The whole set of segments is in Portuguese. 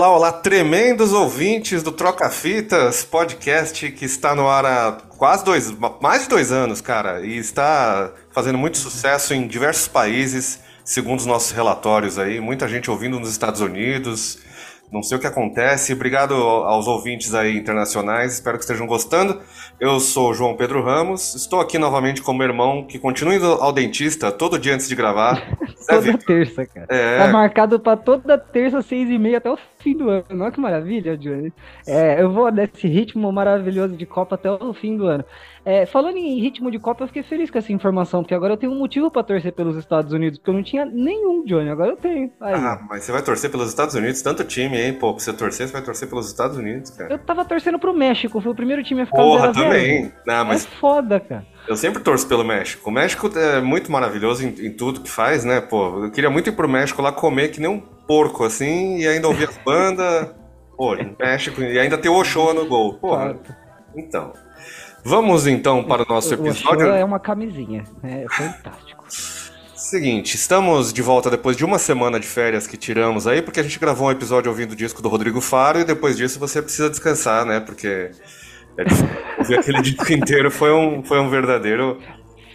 Olá, olá, tremendos ouvintes do Troca Fitas, podcast que está no ar há quase dois, mais de dois anos, cara, e está fazendo muito sucesso em diversos países, segundo os nossos relatórios aí, muita gente ouvindo nos Estados Unidos, não sei o que acontece. Obrigado aos ouvintes aí internacionais, espero que estejam gostando. Eu sou João Pedro Ramos, estou aqui novamente com meu irmão, que continua indo ao dentista todo dia antes de gravar. toda terça, cara. É... Tá marcado para toda terça, seis e meia, até o fim do ano. Olha que maravilha, Johnny. É, eu vou nesse ritmo maravilhoso de Copa até o fim do ano. É, falando em ritmo de Copa, eu fiquei feliz com essa informação, porque agora eu tenho um motivo para torcer pelos Estados Unidos, porque eu não tinha nenhum, Johnny, agora eu tenho. Aí. Ah, mas você vai torcer pelos Estados Unidos? Tanto time, hein? Pô, pra você torcer, você vai torcer pelos Estados Unidos, cara. Eu tava torcendo pro México, foi o primeiro time a ficar Porra, também. Não, mas... É foda, cara. Eu sempre torço pelo México. O México é muito maravilhoso em, em, tudo que faz, né? Pô, eu queria muito ir pro México lá comer que nem um porco, assim, e ainda ouvir as bandas. Pô, México, e ainda ter o Ochoa no gol. Porra. Então. Vamos então para o nosso episódio. O é uma camisinha, é fantástico. Seguinte, estamos de volta depois de uma semana de férias que tiramos aí, porque a gente gravou um episódio ouvindo o disco do Rodrigo Faro e depois disso você precisa descansar, né? Porque é ouvir aquele disco inteiro foi um, foi um verdadeiro.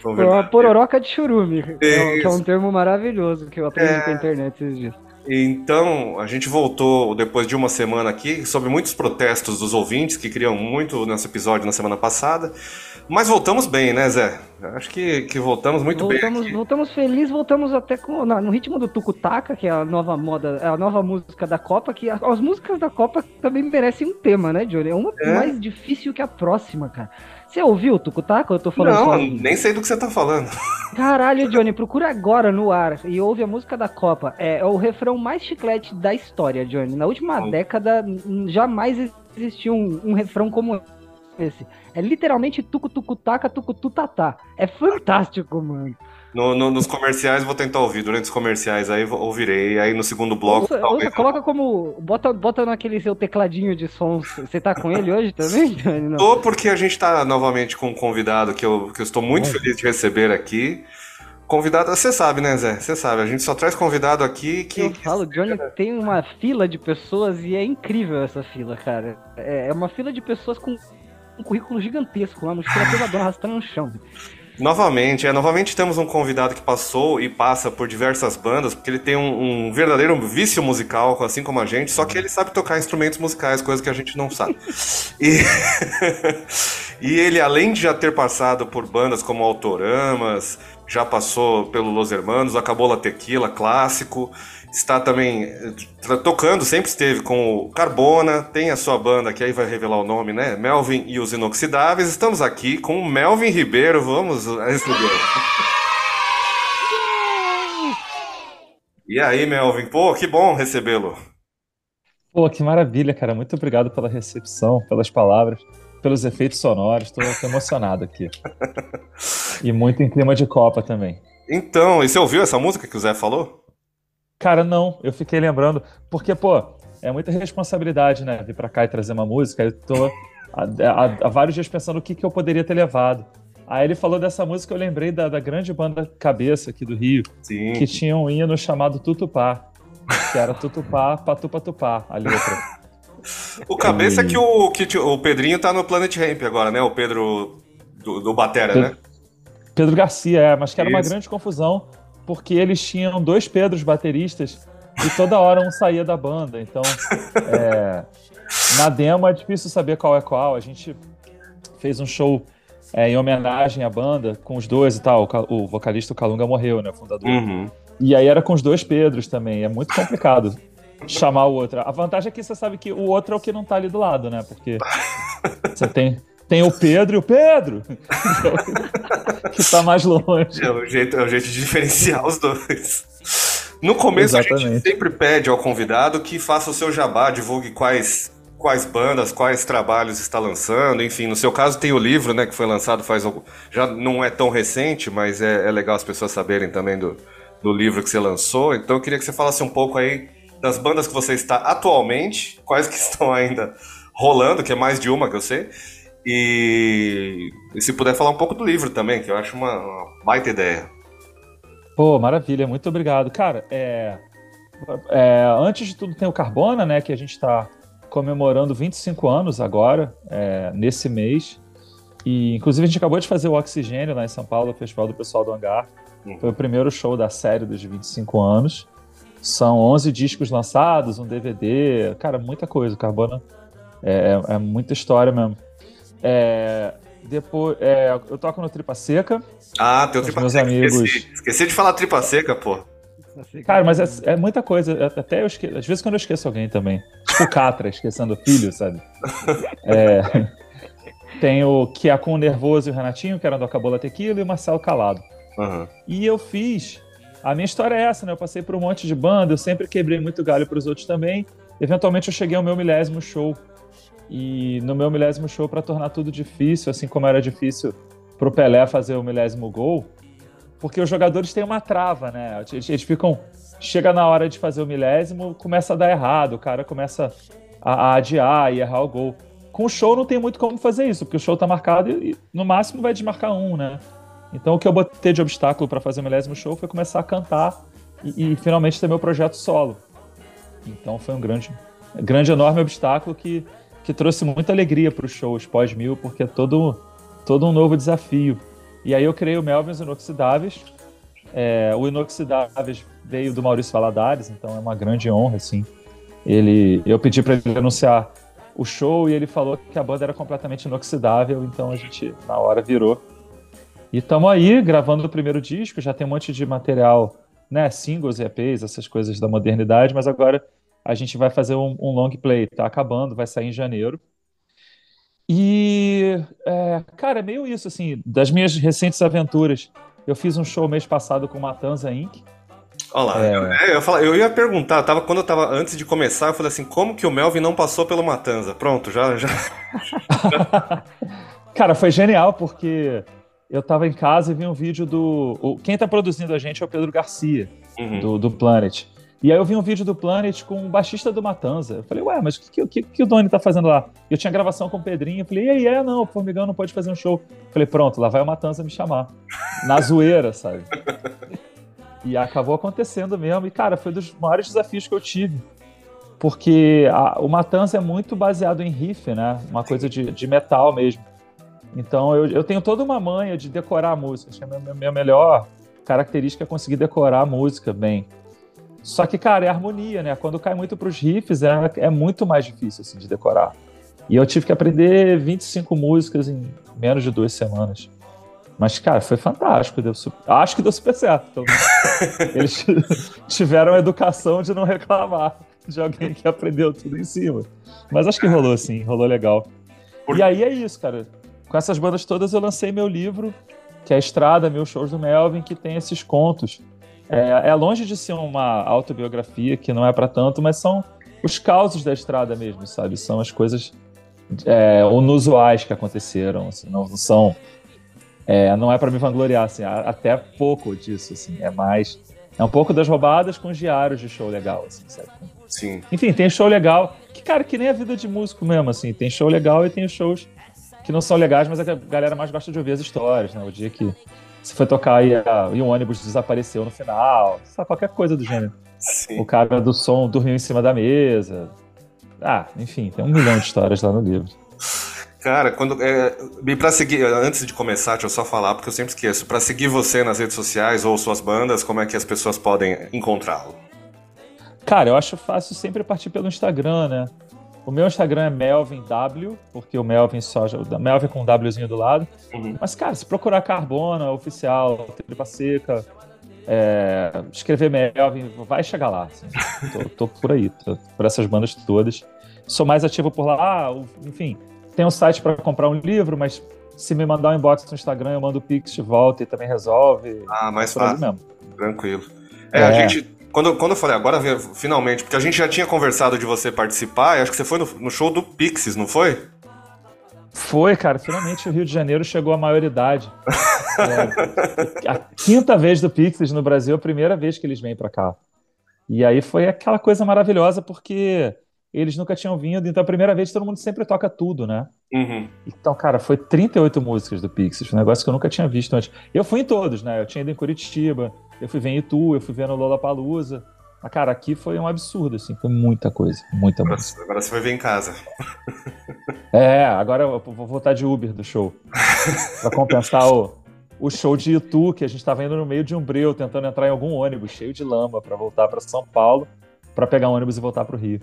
Foi, um verdadeiro... uma pororoca de churume, que é um termo maravilhoso que eu aprendi é... na internet esses dias. Então, a gente voltou depois de uma semana aqui sobre muitos protestos dos ouvintes que queriam muito nesse episódio na semana passada. Mas voltamos bem, né, Zé? Acho que, que voltamos muito voltamos, bem. Aqui. Voltamos felizes, voltamos até com, no ritmo do Tucutaca, que é a nova moda, é a nova música da Copa, que as músicas da Copa também merecem um tema, né, Johnny? É uma é. mais difícil que a próxima, cara. Você ouviu o Tucutaca? Eu tô falando Não, só... nem sei do que você tá falando. Caralho, Johnny, procura agora no ar e ouve a música da Copa. É, é o refrão mais chiclete da história, Johnny. Na última oh. década, jamais existiu um, um refrão como esse. É literalmente tucu-tucu-taca, tucu-tutatá. É fantástico, mano. No, no, nos comerciais vou tentar ouvir. Durante os comerciais aí ouvirei. Aí no segundo bloco. Ouça, ouça, coloca como. Bota, bota naquele seu tecladinho de sons. Você tá com ele hoje também, Não. Tô porque a gente tá novamente com um convidado que eu, que eu estou muito é. feliz de receber aqui. Convidado, você sabe, né, Zé? Você sabe, a gente só traz convidado aqui que. Eu falo, Johnny tem uma fila de pessoas e é incrível essa fila, cara. É, é uma fila de pessoas com um currículo gigantesco lá, mochila pesadona arrastando no chão. Novamente, é, novamente temos um convidado que passou e passa por diversas bandas, porque ele tem um, um, verdadeiro vício musical, assim como a gente, só que ele sabe tocar instrumentos musicais, coisa que a gente não sabe. E, e ele, além de já ter passado por bandas como Autoramas, já passou pelo Los Hermanos, acabou La Tequila, clássico, está também eh, tocando, sempre esteve com o Carbona, tem a sua banda que aí vai revelar o nome, né? Melvin e os Inoxidáveis. Estamos aqui com o Melvin Ribeiro, vamos receber. E aí, Melvin? Pô, que bom recebê-lo. Pô, que maravilha, cara. Muito obrigado pela recepção, pelas palavras, pelos efeitos sonoros. Estou emocionado aqui. e muito em clima de Copa também. Então, e você ouviu essa música que o Zé falou? Cara, não, eu fiquei lembrando, porque, pô, é muita responsabilidade, né? Vir pra cá e trazer uma música. Eu tô há, vários dias pensando o que, que eu poderia ter levado. Aí ele falou dessa música, eu lembrei da, da grande banda Cabeça aqui do Rio, Sim. que tinha um hino chamado Tutupá, que era Tutupá, Patupatupá, a letra. O Cabeça e... é que o, que o Pedrinho tá no Planet Ramp agora, né? O Pedro do, do Batera, Pedro, né? Pedro Garcia, é, mas que era Isso. uma grande confusão, porque eles tinham dois Pedros bateristas e toda hora um saía da banda. Então, é, na demo é difícil saber qual é qual. A gente fez um show é, em homenagem à banda com os dois e tal. O, o vocalista o Calunga morreu, né? O fundador. Uhum. E aí era com os dois Pedros também. É muito complicado chamar o outro. A vantagem é que você sabe que o outro é o que não tá ali do lado, né? Porque você tem tem o Pedro e o Pedro, que está mais longe. É o, jeito, é o jeito de diferenciar os dois. No começo Exatamente. a gente sempre pede ao convidado que faça o seu jabá, divulgue quais, quais bandas, quais trabalhos está lançando, enfim, no seu caso tem o livro, né, que foi lançado faz já não é tão recente, mas é, é legal as pessoas saberem também do, do livro que você lançou. Então eu queria que você falasse um pouco aí das bandas que você está atualmente, quais que estão ainda rolando, que é mais de uma que eu sei, e, e, se puder falar um pouco do livro também, que eu acho uma, uma baita ideia. Pô, maravilha, muito obrigado. Cara, é, É, antes de tudo tem o Carbona, né? Que a gente está comemorando 25 anos agora, é, nesse mês. E, inclusive, a gente acabou de fazer o Oxigênio lá em São Paulo, o Festival do Pessoal do Hangar. Uhum. Foi o primeiro show da série dos 25 anos. São 11 discos lançados, um DVD, cara, muita coisa. Carbona é, é, é muita história mesmo. É, depois, é, eu toco no Tripa Seca. Ah, tem o Tripa meus Seca. Amigos. Esqueci. Esqueci de falar Tripa Seca, pô. Cara, mas é, é muita coisa. É, até eu esqueço. Às vezes quando eu esqueço alguém também. Tipo o Catra, esquecendo o filho, sabe? É, tem o é com o Nervoso e o Renatinho, que eram do Acabola Tequila, e o Marcelo Calado. Uhum. E eu fiz. A minha história é essa, né? Eu passei por um monte de banda, eu sempre quebrei muito galho para os outros também. Eventualmente eu cheguei ao meu milésimo show. E no meu milésimo show, para tornar tudo difícil, assim como era difícil pro Pelé fazer o milésimo gol, porque os jogadores têm uma trava, né? Eles, eles ficam. Chega na hora de fazer o milésimo, começa a dar errado, o cara começa a, a adiar e errar o gol. Com o show não tem muito como fazer isso, porque o show tá marcado e, e no máximo vai desmarcar um, né? Então o que eu botei de obstáculo para fazer o milésimo show foi começar a cantar e, e, finalmente ter meu projeto solo. Então foi um grande, grande enorme obstáculo que que trouxe muita alegria para os shows pós-mil, porque é todo, todo um novo desafio. E aí eu criei o Melvins Inoxidáveis. É, o Inoxidáveis veio do Maurício Valadares, então é uma grande honra, assim. Ele, eu pedi para ele anunciar o show e ele falou que a banda era completamente inoxidável, então a gente na hora virou. E estamos aí gravando o primeiro disco, já tem um monte de material, né, singles, EPs, essas coisas da modernidade, mas agora a gente vai fazer um, um long play, tá acabando, vai sair em janeiro. E, é, cara, é meio isso, assim, das minhas recentes aventuras. Eu fiz um show mês passado com Matanza Inc. Olha lá, é... eu, eu, eu ia perguntar, tava, quando eu tava, antes de começar, eu falei assim, como que o Melvin não passou pelo Matanza? Pronto, já... já... cara, foi genial, porque eu tava em casa e vi um vídeo do... O, quem tá produzindo a gente é o Pedro Garcia, uhum. do, do Planet. E aí eu vi um vídeo do Planet com o baixista do Matanza. Eu falei, ué, mas o que, que, que, o Doni tá fazendo lá? Eu tinha gravação com o Pedrinho. Eu falei, e aí, é, não, o Formigão não pode fazer um show. Eu falei, pronto, lá vai o Matanza me chamar. Na zoeira, sabe? E acabou acontecendo mesmo. E, cara, foi um dos maiores desafios que eu tive. Porque a, o Matanza é muito baseado em riff, né? Uma coisa de, de metal mesmo. Então eu, eu tenho toda uma manha de decorar a música. Acho que a minha, minha melhor característica é conseguir decorar a música bem. Só que, cara, é harmonia, né? Quando cai muito pros riffs, é, é muito mais difícil, assim, de decorar. E eu tive que aprender 25 músicas em menos de duas semanas. Mas, cara, foi fantástico. Deu super... Acho que deu super certo. Então, eles tiveram a educação de não reclamar de alguém que aprendeu tudo em cima. Mas acho que rolou, assim, rolou legal. E aí é isso, cara. Com essas bandas todas eu lancei meu livro, que é a Estrada, Meus Shows do Melvin, que tem esses contos é, é longe de ser uma autobiografia que não é para tanto, mas são os causos da estrada mesmo, sabe? São as coisas é, inusuais que aconteceram, assim, não, não são é, não é para me vangloriar, assim, até pouco disso, assim, é mais é um pouco das roubadas com os diários de show legal, assim, sabe? Sim. Enfim, tem show legal, que cara, que nem a vida de músico mesmo, assim, tem show legal e tem os shows que não são legais, mas a galera mais gosta de ouvir as histórias, né? O dia que se foi tocar e, a, e o ônibus desapareceu no final, sabe, qualquer coisa do gênero. Sim. O cara do som dormiu em cima da mesa. Ah, enfim, tem um milhão de histórias lá no livro. Cara, quando é, para seguir, antes de começar, deixa eu só falar porque eu sempre esqueço. Para seguir você nas redes sociais ou suas bandas, como é que as pessoas podem encontrá-lo? Cara, eu acho fácil sempre partir pelo Instagram, né? O meu Instagram é Melvin W, porque o Melvin só. Melvin com um Wzinho do lado. Uhum. Mas, cara, se procurar Carbona, oficial, Tripa Seca, é, escrever Melvin, vai chegar lá. Assim. tô, tô, por aí, tô por essas bandas todas. Sou mais ativo por lá, enfim. Tem um site para comprar um livro, mas se me mandar um inbox no Instagram, eu mando o Pix de volta e também resolve. Ah, mais fácil. Mesmo. Tranquilo. É, é, a gente quando, quando eu falei, agora finalmente, porque a gente já tinha conversado de você participar, acho que você foi no, no show do Pixies, não foi? Foi, cara. Finalmente o Rio de Janeiro chegou à maioridade. é, a quinta vez do Pixies no Brasil, a primeira vez que eles vêm para cá. E aí foi aquela coisa maravilhosa, porque eles nunca tinham vindo, então a primeira vez todo mundo sempre toca tudo, né? Uhum. Então, cara, foi 38 músicas do Pixies, um negócio que eu nunca tinha visto antes. Eu fui em todos, né? Eu tinha ido em Curitiba, eu fui ver em Itu, eu fui ver no Lollapalooza. Mas, cara, aqui foi um absurdo, assim, foi muita coisa, muita agora, música. Agora você vai ver em casa. É, agora eu vou voltar de Uber do show. pra compensar o, o show de Itu, que a gente tava indo no meio de um breu, tentando entrar em algum ônibus cheio de lama para voltar para São Paulo, para pegar um ônibus e voltar pro Rio.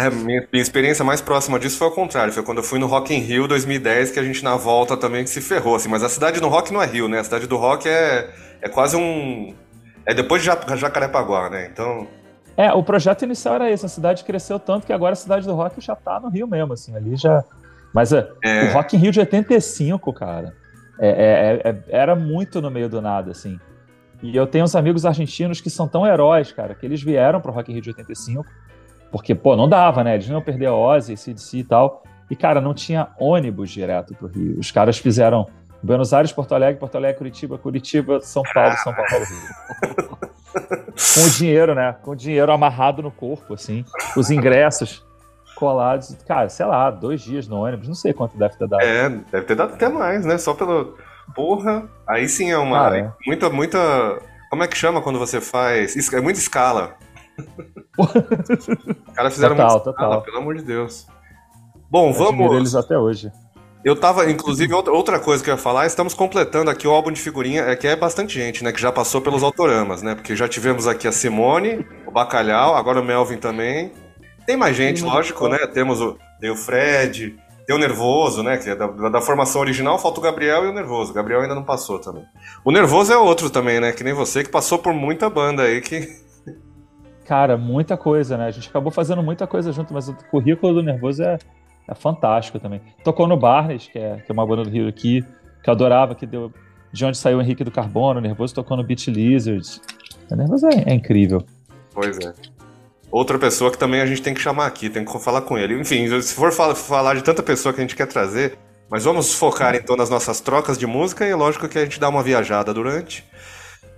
É, minha, minha, experiência mais próxima disso foi ao contrário. Foi quando eu fui no Rock in Rio 2010 que a gente na volta também se ferrou. Assim. Mas a cidade do rock não é Rio, né? A cidade do rock é, é quase um... É depois de Jacarepaguá, né? Então... É, o projeto inicial era esse. A cidade cresceu tanto que agora a cidade do rock já tá no Rio mesmo, assim. Ali já... Mas é, é... o Rock in Rio de 85, cara, é, é, é, era muito no meio do nada, assim. E eu tenho uns amigos argentinos que são tão heróis, cara, que eles vieram pro Rock in Rio de 85 porque, pô, não dava, né? Eles não iam perder a Ozzy, CDC e tal. E, cara, não tinha ônibus direto pro Rio. Os caras fizeram Buenos Aires, Porto Alegre, Porto Alegre, Curitiba, Curitiba, São Paulo, São Paulo, Rio. Com o dinheiro, né? Com o dinheiro amarrado no corpo, assim. Os ingressos colados. Cara, sei lá, dois dias no ônibus. Não sei quanto deve ter dado. É, deve ter dado até mais, né? Só pelo... Porra, aí sim é uma... Cara, é. Muita, muita... Como é que chama quando você faz... É muita escala. Os caras fizeram total, uma total. pelo amor de Deus. Bom, eu vamos. eles até hoje. Eu tava, inclusive, outra coisa que eu ia falar, estamos completando aqui o álbum de figurinha, é que é bastante gente, né, que já passou pelos autoramas, né, porque já tivemos aqui a Simone, o Bacalhau, agora o Melvin também. Tem mais gente, lógico, né, temos o, tem o Fred, tem o Nervoso, né, que é da, da, formação original, falta o Gabriel e o Nervoso, o Gabriel ainda não passou também. O Nervoso é outro também, né, que nem você, que passou por muita banda aí, que Cara, muita coisa, né? A gente acabou fazendo muita coisa junto, mas o currículo do Nervoso é, é fantástico também. Tocou no Barnes, que é, que é uma banda do Rio aqui, que eu adorava, que deu de onde saiu o Henrique do Carbono. O Nervoso tocou no Beat Lizards. O Nervoso é, é incrível. Pois é. Outra pessoa que também a gente tem que chamar aqui, tem que falar com ele. Enfim, se for falar de tanta pessoa que a gente quer trazer, mas vamos focar então nas nossas trocas de música e lógico que a gente dá uma viajada durante.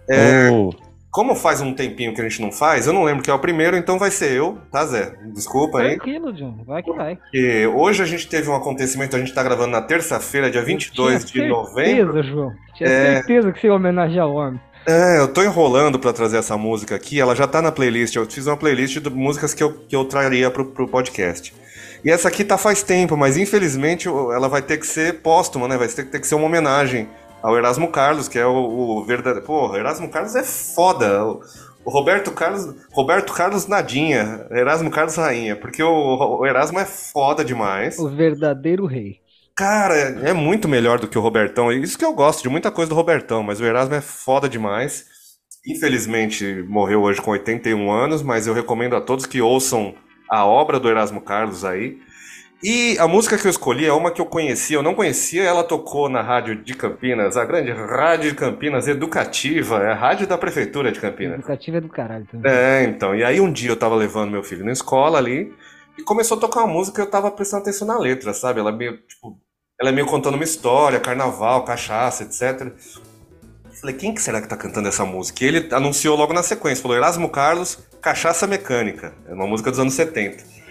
É, oh. Como faz um tempinho que a gente não faz, eu não lembro que é o primeiro, então vai ser eu, tá, Zé? Desculpa aí. Tranquilo, John. Vai que vai. Porque hoje a gente teve um acontecimento, a gente tá gravando na terça-feira, dia 22 de novembro. certeza, João. Tinha é... certeza que você ia homenagear o homem. É, eu tô enrolando para trazer essa música aqui, ela já tá na playlist. Eu fiz uma playlist de músicas que eu, que eu traria pro, pro podcast. E essa aqui tá faz tempo, mas infelizmente ela vai ter que ser póstuma, né? Vai ter, ter que ser uma homenagem ao Erasmo Carlos, que é o, o verdadeiro. Pô, Erasmo Carlos é foda. O, o, Roberto Carlos. Roberto Carlos Nadinha. Erasmo Carlos Rainha. Porque o, o Erasmo é foda demais. O verdadeiro rei. Cara, é muito melhor do que o Robertão. Isso que eu gosto de muita coisa do Robertão, mas o Erasmo é foda demais. Infelizmente morreu hoje com 81 anos, mas eu recomendo a todos que ouçam a obra do Erasmo Carlos aí. E a música que eu escolhi é uma que eu conhecia, eu não conhecia, ela tocou na rádio de Campinas, a grande rádio de Campinas, educativa, é a rádio da prefeitura de Campinas. Educativa é do caralho também. É, então. E aí um dia eu tava levando meu filho na escola ali e começou a tocar uma música e eu tava prestando atenção na letra, sabe? Ela é meio, tipo, ela é meio contando uma história, carnaval, cachaça, etc. Falei, quem que será que tá cantando essa música? E ele anunciou logo na sequência, falou Erasmo Carlos, Cachaça Mecânica. É uma música dos anos 70.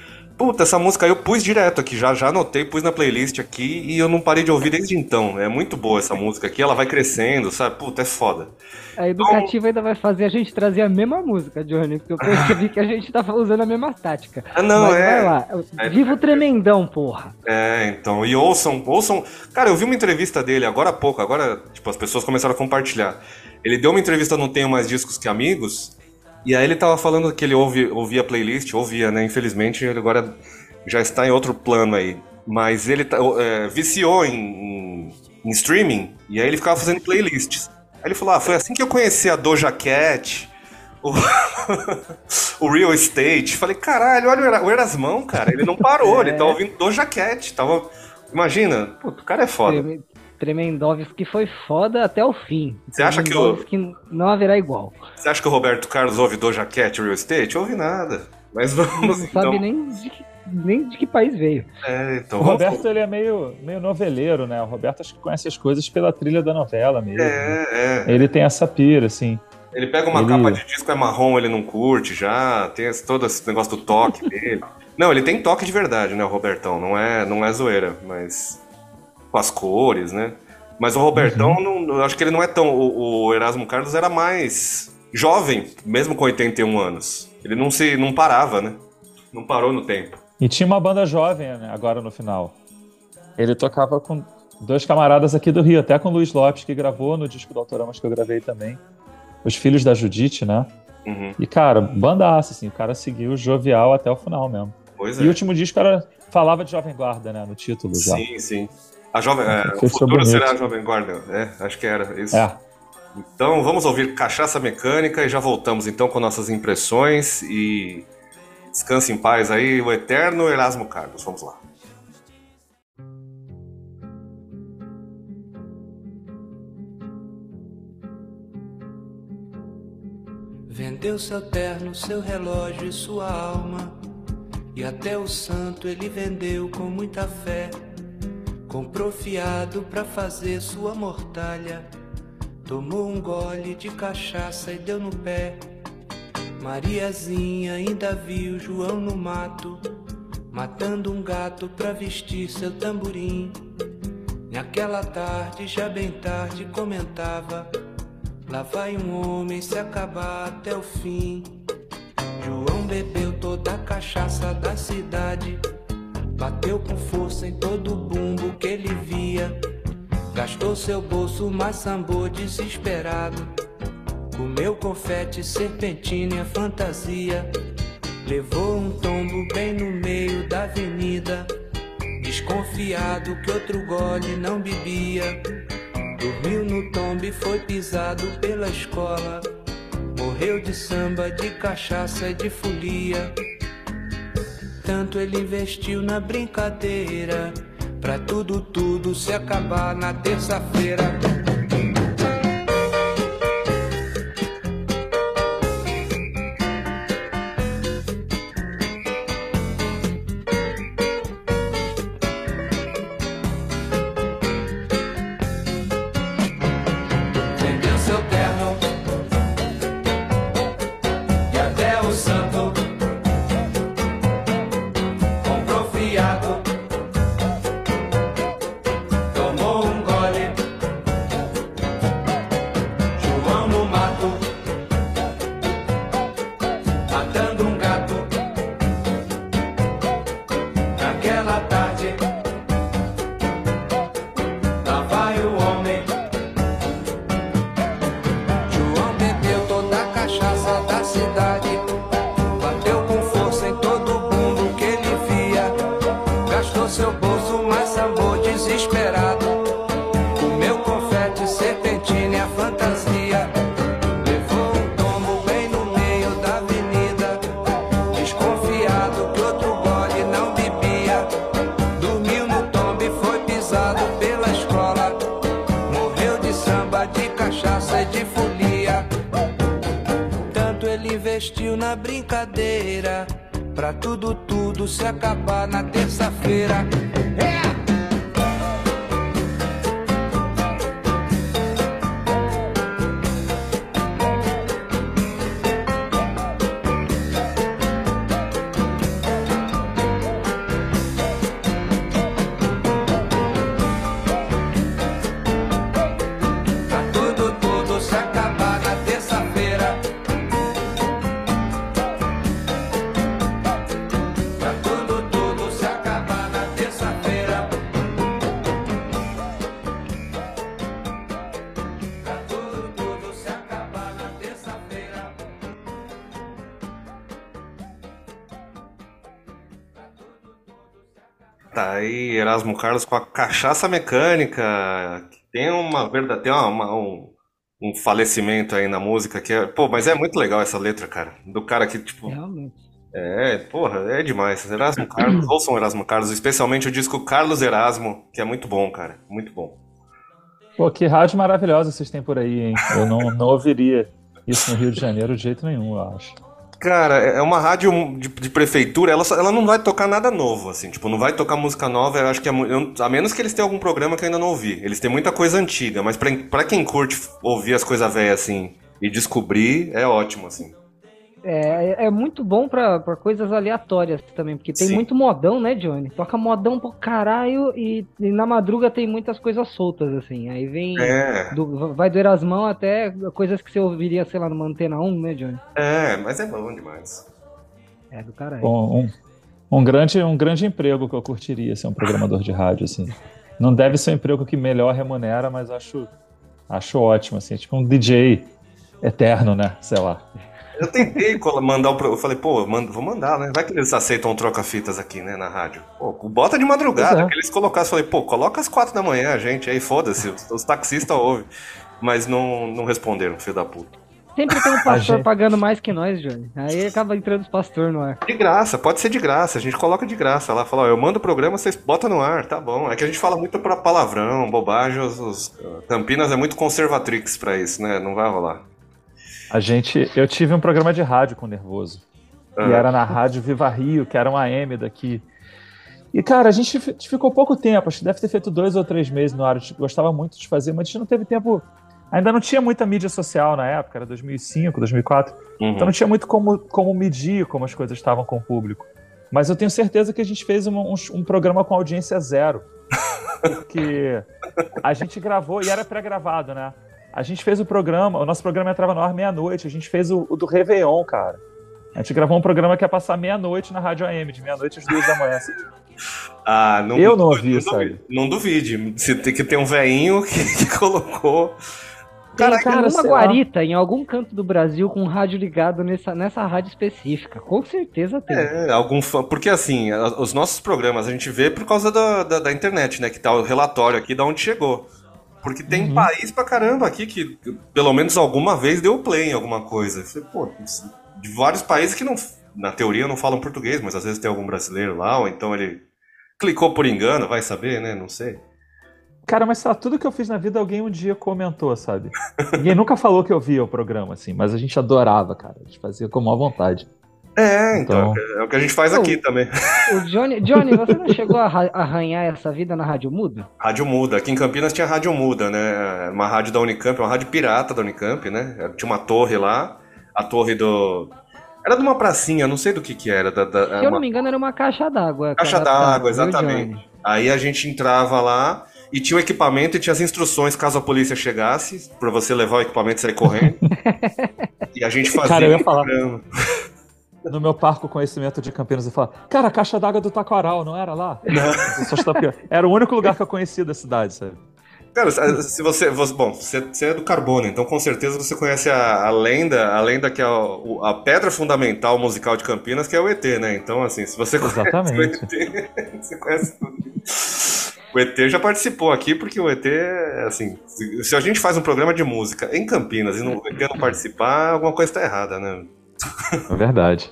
Puta, essa música eu pus direto aqui, já, já anotei, pus na playlist aqui e eu não parei de ouvir desde então. É muito boa essa música aqui, ela vai crescendo, sabe? Puta, é foda. A educativa então... ainda vai fazer a gente trazer a mesma música, Johnny, porque eu percebi que a gente tá usando a mesma tática. Ah, não, Mas é. Vai lá, é, viva o tremendão, porra. É, então, e ouçam, ouçam. Cara, eu vi uma entrevista dele agora há pouco, agora, tipo, as pessoas começaram a compartilhar. Ele deu uma entrevista no Tenho Mais Discos Que Amigos, e aí ele tava falando que ele ouve, ouvia playlist, ouvia, né? Infelizmente, ele agora já está em outro plano aí. Mas ele tá, é, viciou em, em, em, streaming, e aí ele ficava fazendo playlists. Aí ele falou, ah, foi assim que eu conheci a Doja Cat, o, o Real Estate. Falei, caralho, olha o Erasmão, cara, ele não parou, é. ele tá ouvindo Doja Cat. Tava, imagina, pô, o cara é foda. Tremendovski foi foda até o fim. Você acha que o... não haverá igual. Você acha que o Roberto Carlos ouve Doja Cat Real Estate? Ouve nada. Mas vamos Não então... sabe nem de, que, nem de que país veio. É, então, o Roberto ele é meio, meio noveleiro, né? O Roberto acho que conhece as coisas pela trilha da novela mesmo. É, é. Ele tem essa pira, assim. Ele pega uma ele... capa de disco, é marrom, ele não curte já, tem esse, todo esse negócio do toque dele. Não, ele tem toque de verdade, né, o Robertão? Não é, não é zoeira, mas com as cores, né? Mas o Robertão, uhum. não, acho que ele não é tão. O, o, Erasmo Carlos era mais. jovem, mesmo com 81 anos. Ele não se não parava, né? Não parou no tempo. E tinha uma banda jovem né, agora no final. Ele tocava com dois camaradas aqui do Rio, até com o Luiz Lopes, que gravou no disco do Autoramas que eu gravei também. Os Filhos da Judite, né? Uhum. E, cara, bandaça, assim, o cara seguiu jovial até o final mesmo. Pois é. E o último disco era, falava de Jovem Guarda, né? No título já. Sim, sim. A jovem, é, o futuro será a Jovem Guarda. É, acho que era isso. É. Então vamos ouvir Cachaça Mecânica e já voltamos então com nossas impressões e descanse em paz aí o eterno Erasmo Carlos. Vamos lá. Vendeu seu terno, seu relógio e sua alma. E até o santo ele vendeu com muita fé. Comprou fiado para fazer sua mortalha. Tomou um gole de cachaça e deu no pé. Mariazinha ainda viu João no mato, matando um gato pra vestir seu tamborim. Naquela tarde, já bem tarde, comentava: Lá vai um homem se acabar até o fim. João bebeu toda a cachaça da cidade, bateu com força em todo o bumbo que ele via. Gastou seu bolso, mas sambou desesperado. Comeu confete, serpentina e fantasia. Levou um tombo bem no meio da avenida. Desconfiado que outro gole não bebia. Dormiu no tombo e foi pisado pela escola. Morreu de samba, de cachaça e de folia. Tanto ele investiu na brincadeira Pra tudo, tudo se acabar na terça-feira. Erasmo Carlos com a cachaça mecânica, tem uma verdade, tem uma, uma, um, um falecimento aí na música que é, pô, mas é muito legal essa letra, cara, do cara que tipo Realmente. É, porra, é demais. Erasmo Carlos, ouçam Erasmo Carlos, especialmente o disco Carlos Erasmo, que é muito bom, cara, muito bom. Pô, que rádio maravilhosa vocês têm por aí, hein? Eu não, não ouviria isso no Rio de Janeiro de jeito nenhum, eu acho. Cara, é uma rádio de, de, prefeitura, ela, ela não vai tocar nada novo, assim, tipo, não vai tocar música nova, eu acho que é, eu, a menos que eles tenham algum programa que eu ainda não ouvi. Eles têm muita coisa antiga, mas pra quem curte ouvir as coisas velhas, assim, e descobrir, é ótimo, assim. É, é muito bom pra, pra coisas aleatórias também, porque tem Sim. muito modão, né, Johnny? Toca modão pro caralho e, e, na madruga tem muitas coisas soltas, assim. Aí vem. É. Do, vai do Erasmão até coisas que você ouviria, sei lá, numa antena 1, né, Johnny? É, mas é bom demais. É do caralho. Bom, um, um, grande, um grande emprego que eu curtiria ser um programador de rádio, assim. Não deve ser um emprego que melhor remunera, mas acho, acho ótimo, assim. Tipo um DJ eterno, né? Sei lá. Eu tentei mandar o. Eu falei, pô, mando, vou mandar, né? Vai que eles aceitam troca-fitas aqui, né, na rádio. Pô, bota de madrugada, é. que eles colocassem. Falei, pô, coloca às quatro da manhã, gente, aí foda-se, os, os taxistas ouvem. Mas não, não responderam, filho da puta. Sempre tem um pastor pagando mais que nós, Johnny. Aí acaba entrando os pastores no ar. De graça, pode ser de graça. A gente coloca de graça lá. Fala, ó, eu mando o programa, vocês botam no ar, tá bom. É que a gente fala muito pra palavrão, bobagem. Os, os Campinas é muito conservatrix pra isso, né? Não vai rolar. A gente. Eu tive um programa de rádio com o Nervoso. Ah. E era na Rádio Viva Rio, que era um AM daqui. E, cara, a gente ficou pouco tempo, acho que deve ter feito dois ou três meses no ar. A gente gostava muito de fazer, mas a gente não teve tempo. Ainda não tinha muita mídia social na época, era 2005, 2004. Uhum. Então não tinha muito como, como medir como as coisas estavam com o público. Mas eu tenho certeza que a gente fez um, um, um programa com audiência zero. Porque a gente gravou, e era pré-gravado, né? A gente fez o programa, o nosso programa entrava no ar meia-noite, a gente fez o, o, do Réveillon, cara. A gente gravou um programa que ia passar meia-noite na Rádio AM, de meia-noite às duas da manhã. Assim. Ah, não, eu não ouvi isso aí. Não duvide. Você tem que ter um veinho que, que colocou. Caraca, tem uma guarita lá. em algum canto do Brasil com um rádio ligado nessa, nessa rádio específica. Com certeza tem. É, algum fã. Porque assim, os nossos programas a gente vê por causa da, da, da internet, né? Que tá o relatório aqui de onde chegou. Porque tem uhum. país pra caramba aqui que pelo menos alguma vez deu play em alguma coisa. Falei, pô, de vários países que não, na teoria não falam português, mas às vezes tem algum brasileiro lá, ou então ele clicou por engano, vai saber, né? Não sei. Cara, mas sabe, tudo que eu fiz na vida alguém um dia comentou, sabe? Ninguém nunca falou que eu via o programa, assim, mas a gente adorava, cara. A gente fazia com maior vontade. É, então, então, é o que a gente faz aqui também. O Johnny, Johnny, você não chegou a arranhar essa vida na Rádio Muda? Rádio Muda. Aqui em Campinas tinha Rádio Muda, né? Uma rádio da Unicamp, uma rádio pirata da Unicamp, né? Tinha uma torre lá, a torre do... Era de uma pracinha, não sei do que que era. Da, da, Se eu uma... não me engano, era uma caixa d'água. Caixa d'água, exatamente. Aí a gente entrava lá e tinha o equipamento e tinha as instruções caso a polícia chegasse, para você levar o equipamento e sair correndo. e a gente fazia... Cara, eu ia falar no meu parco conhecimento de Campinas e falar, cara, a caixa d'água do Taquaral, não era lá? Não. Era o único lugar que eu conhecia da cidade, sabe? Cara, se você, você bom, você, você, é do carbono, então com certeza você conhece a, a lenda, a lenda que é a, a, pedra fundamental musical de Campinas, que é o ET, né? Então, assim, se você Exatamente. conhece o ET, você conhece tudo. O ET já participou aqui, porque o ET, assim, se a gente faz um programa de música em Campinas e o ET não participar, alguma coisa está errada, né? É verdade.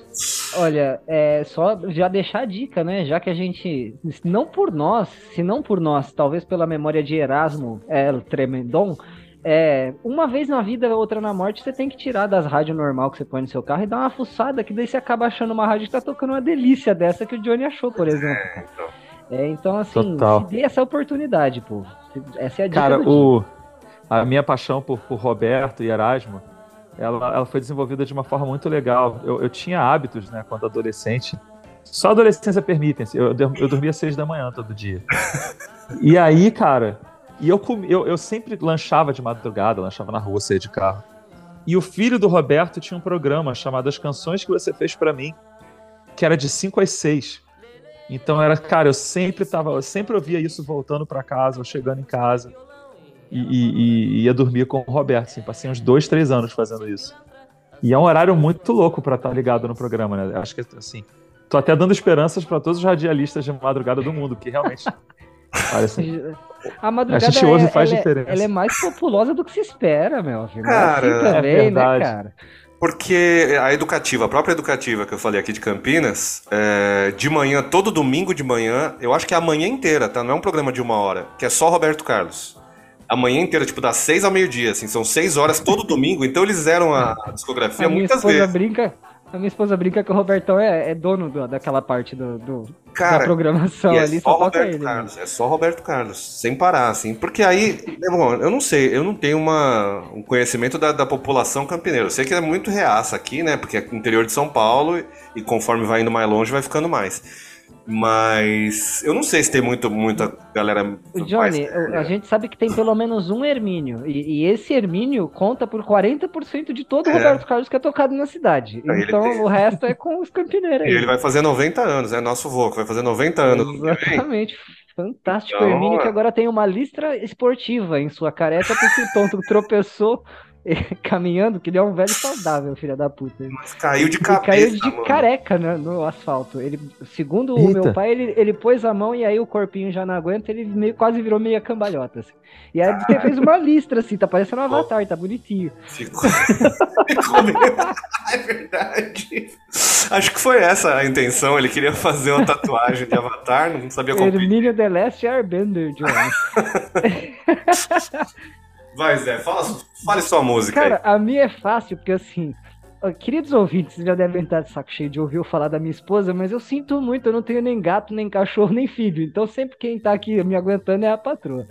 Olha, é só já deixar a dica, né? Já que a gente, não por nós, se não por nós, talvez pela memória de Erasmo El Tremendon, é, uma vez na vida, outra na morte, você tem que tirar das rádios normal que você põe no seu carro e dar uma fuçada, que daí você acaba achando uma rádio que tá tocando uma delícia dessa que o Johnny achou, por exemplo. É, então, é, então assim, Total. se dê essa oportunidade, pô. Essa é a dica. Cara, o, a minha paixão por, por Roberto e Erasmo ela, ela foi desenvolvida de uma forma muito legal. Eu, eu tinha hábitos, né, quando adolescente. Só a adolescência permite. Assim, eu, eu dormia às seis da manhã todo dia. E aí, cara, e eu, eu, eu sempre lanchava de madrugada, lanchava na rua, saía de carro. E o filho do Roberto tinha um programa chamado As Canções que Você Fez para Mim, que era de 5 às 6. Então era, cara, eu sempre tava, eu sempre ouvia isso voltando para casa, ou chegando em casa e, e, e, ia dormir com o Roberto. Assim, passei uns dois, três anos fazendo isso. E é um horário muito louco para estar tá ligado no programa, né? Acho que assim, tô até dando esperanças para todos os radialistas de madrugada do mundo, que realmente Assim, a madrugada a gente ouve é, faz ela é- diferença. É, ela é mais populosa do que se espera, meu. Filho. Cara, assim também, é né, cara? Porque a educativa, a própria educativa que eu falei aqui de Campinas, é, de manhã, todo domingo de manhã, eu acho que é a manhã inteira, tá? Não é um programa de uma hora, que é só Roberto Carlos a manhã inteira, tipo, das seis ao meio-dia, assim, são seis horas todo domingo, então eles fizeram a, discografia a muitas vezes. brinca, A minha esposa brinca que o Robertão é, é dono do, daquela parte do, do Cara, da programação é ali, só, só Roberto ele, Carlos, né? É só Roberto Carlos, sem parar, assim. Porque aí, é bom, eu não sei, eu não tenho uma, um conhecimento da, da população campineira. Eu sei que é muito reaça aqui, né? Porque é interior de São Paulo e conforme vai indo mais longe, vai ficando mais. Mas eu não sei se tem muito, muita galera. Johnny, a gente sabe que tem pelo menos um Hermínio. E, e esse Hermínio conta por 40% de todo o é. Roberto Carlos que é tocado na cidade. Aí então tem... o resto é com os campineiros. E ele vai fazer 90 anos, é nosso vô, vai fazer 90 anos. Exatamente. Fantástico então, Hermínio, que agora tem uma listra esportiva em sua careca, porque o tonto tropeçou caminhando, que ele é um velho saudável, filha da puta. Mas caiu de cabeça. Caiu de mano. careca no, no, asfalto. Ele, segundo Eita. o meu pai, ele, ele pôs a mão e aí o corpinho já não aguenta, ele meio, quase virou meia cambalhota. Assim. E aí ele fez uma listra, assim, tá parecendo um avatar, tá bonitinho. Ficou. Ficou meio... É verdade. Acho que foi essa a intenção. Ele queria fazer uma tatuagem de avatar, não sabia como. Hermínio The Last Airbender, John. Vai, Zé, fala, fale sua música. Cara, aí. a minha é fácil, porque assim. Queridos ouvintes, já devem estar de saco cheio de ouvir eu falar da minha esposa, mas eu sinto muito, eu não tenho nem gato, nem cachorro, nem filho. Então sempre quem tá aqui me aguentando é a patroa.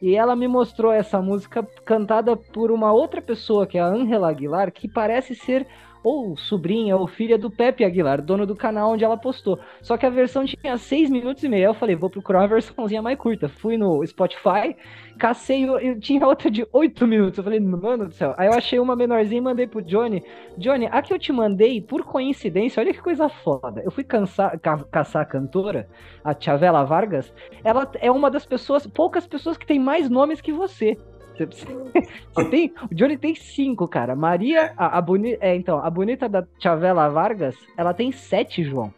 E ela me mostrou essa música cantada por uma outra pessoa, que é a Angela Aguilar, que parece ser ou sobrinha ou filha do Pepe Aguilar, dono do canal onde ela postou. Só que a versão tinha 6 minutos e meio. Eu falei, vou procurar uma versãozinha mais curta. Fui no Spotify, cacei, eu tinha outra de 8 minutos. Eu falei, mano do céu. Aí eu achei uma menorzinha e mandei pro Johnny. Johnny, a que eu te mandei, por coincidência, olha que coisa foda. Eu fui cansar, ca caçar a cantora, a Chavela Vargas. Ela é uma das pessoas, poucas pessoas que tem mais nomes que você. Você tem, o Johnny tem cinco, cara. Maria, a, a bonita, é, então, a bonita da Chavela Vargas, ela tem sete, João.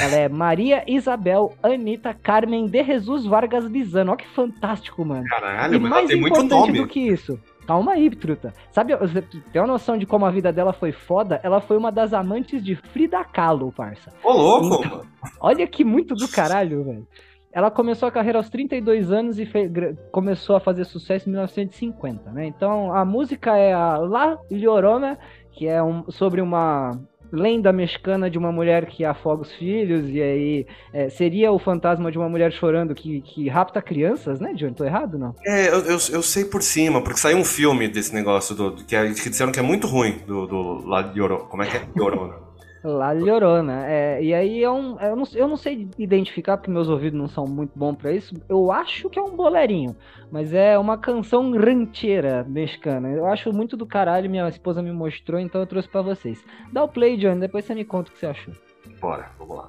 Ela é Maria Isabel Anitta Carmen de Jesus Vargas Bizano. Olha que fantástico, mano. Caralho, e mas mais tem importante muito nome. do que isso. Calma aí, truta. Sabe, você tem uma noção de como a vida dela foi foda? Ela foi uma das amantes de Frida Kahlo, parça. Ô, louco! Então, olha que muito do caralho, velho. Ela começou a carreira aos 32 anos e fez, começou a fazer sucesso em 1950, né? Então a música é a La Llorona, que é um, sobre uma lenda mexicana de uma mulher que afoga os filhos, e aí é, seria o fantasma de uma mulher chorando que, que rapta crianças, né, John? Tô errado, não? É, eu, eu, eu, sei por cima, porque saiu um filme desse negócio, do, que, é, que disseram que é muito ruim, do, do La Llorona. Como é que é? Llorona. La Llorona. É, e aí é um. Eu não, eu não sei identificar, porque meus ouvidos não são muito bons para isso. Eu acho que é um boleirinho. Mas é uma canção rancheira mexicana. Eu acho muito do caralho. Minha esposa me mostrou, então eu trouxe para vocês. Dá o play, John, depois você me conta o que você achou. Bora, vamos lá.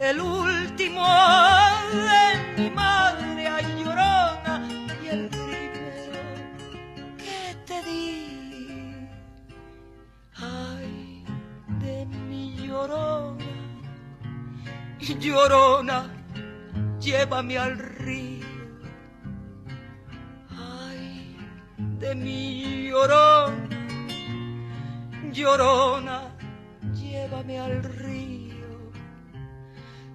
el último de mi madre a llorona y el primero que te di. Ay, de mi llorona, llorona, llévame al río. Ay, de mi llorona, llorona, llévame al río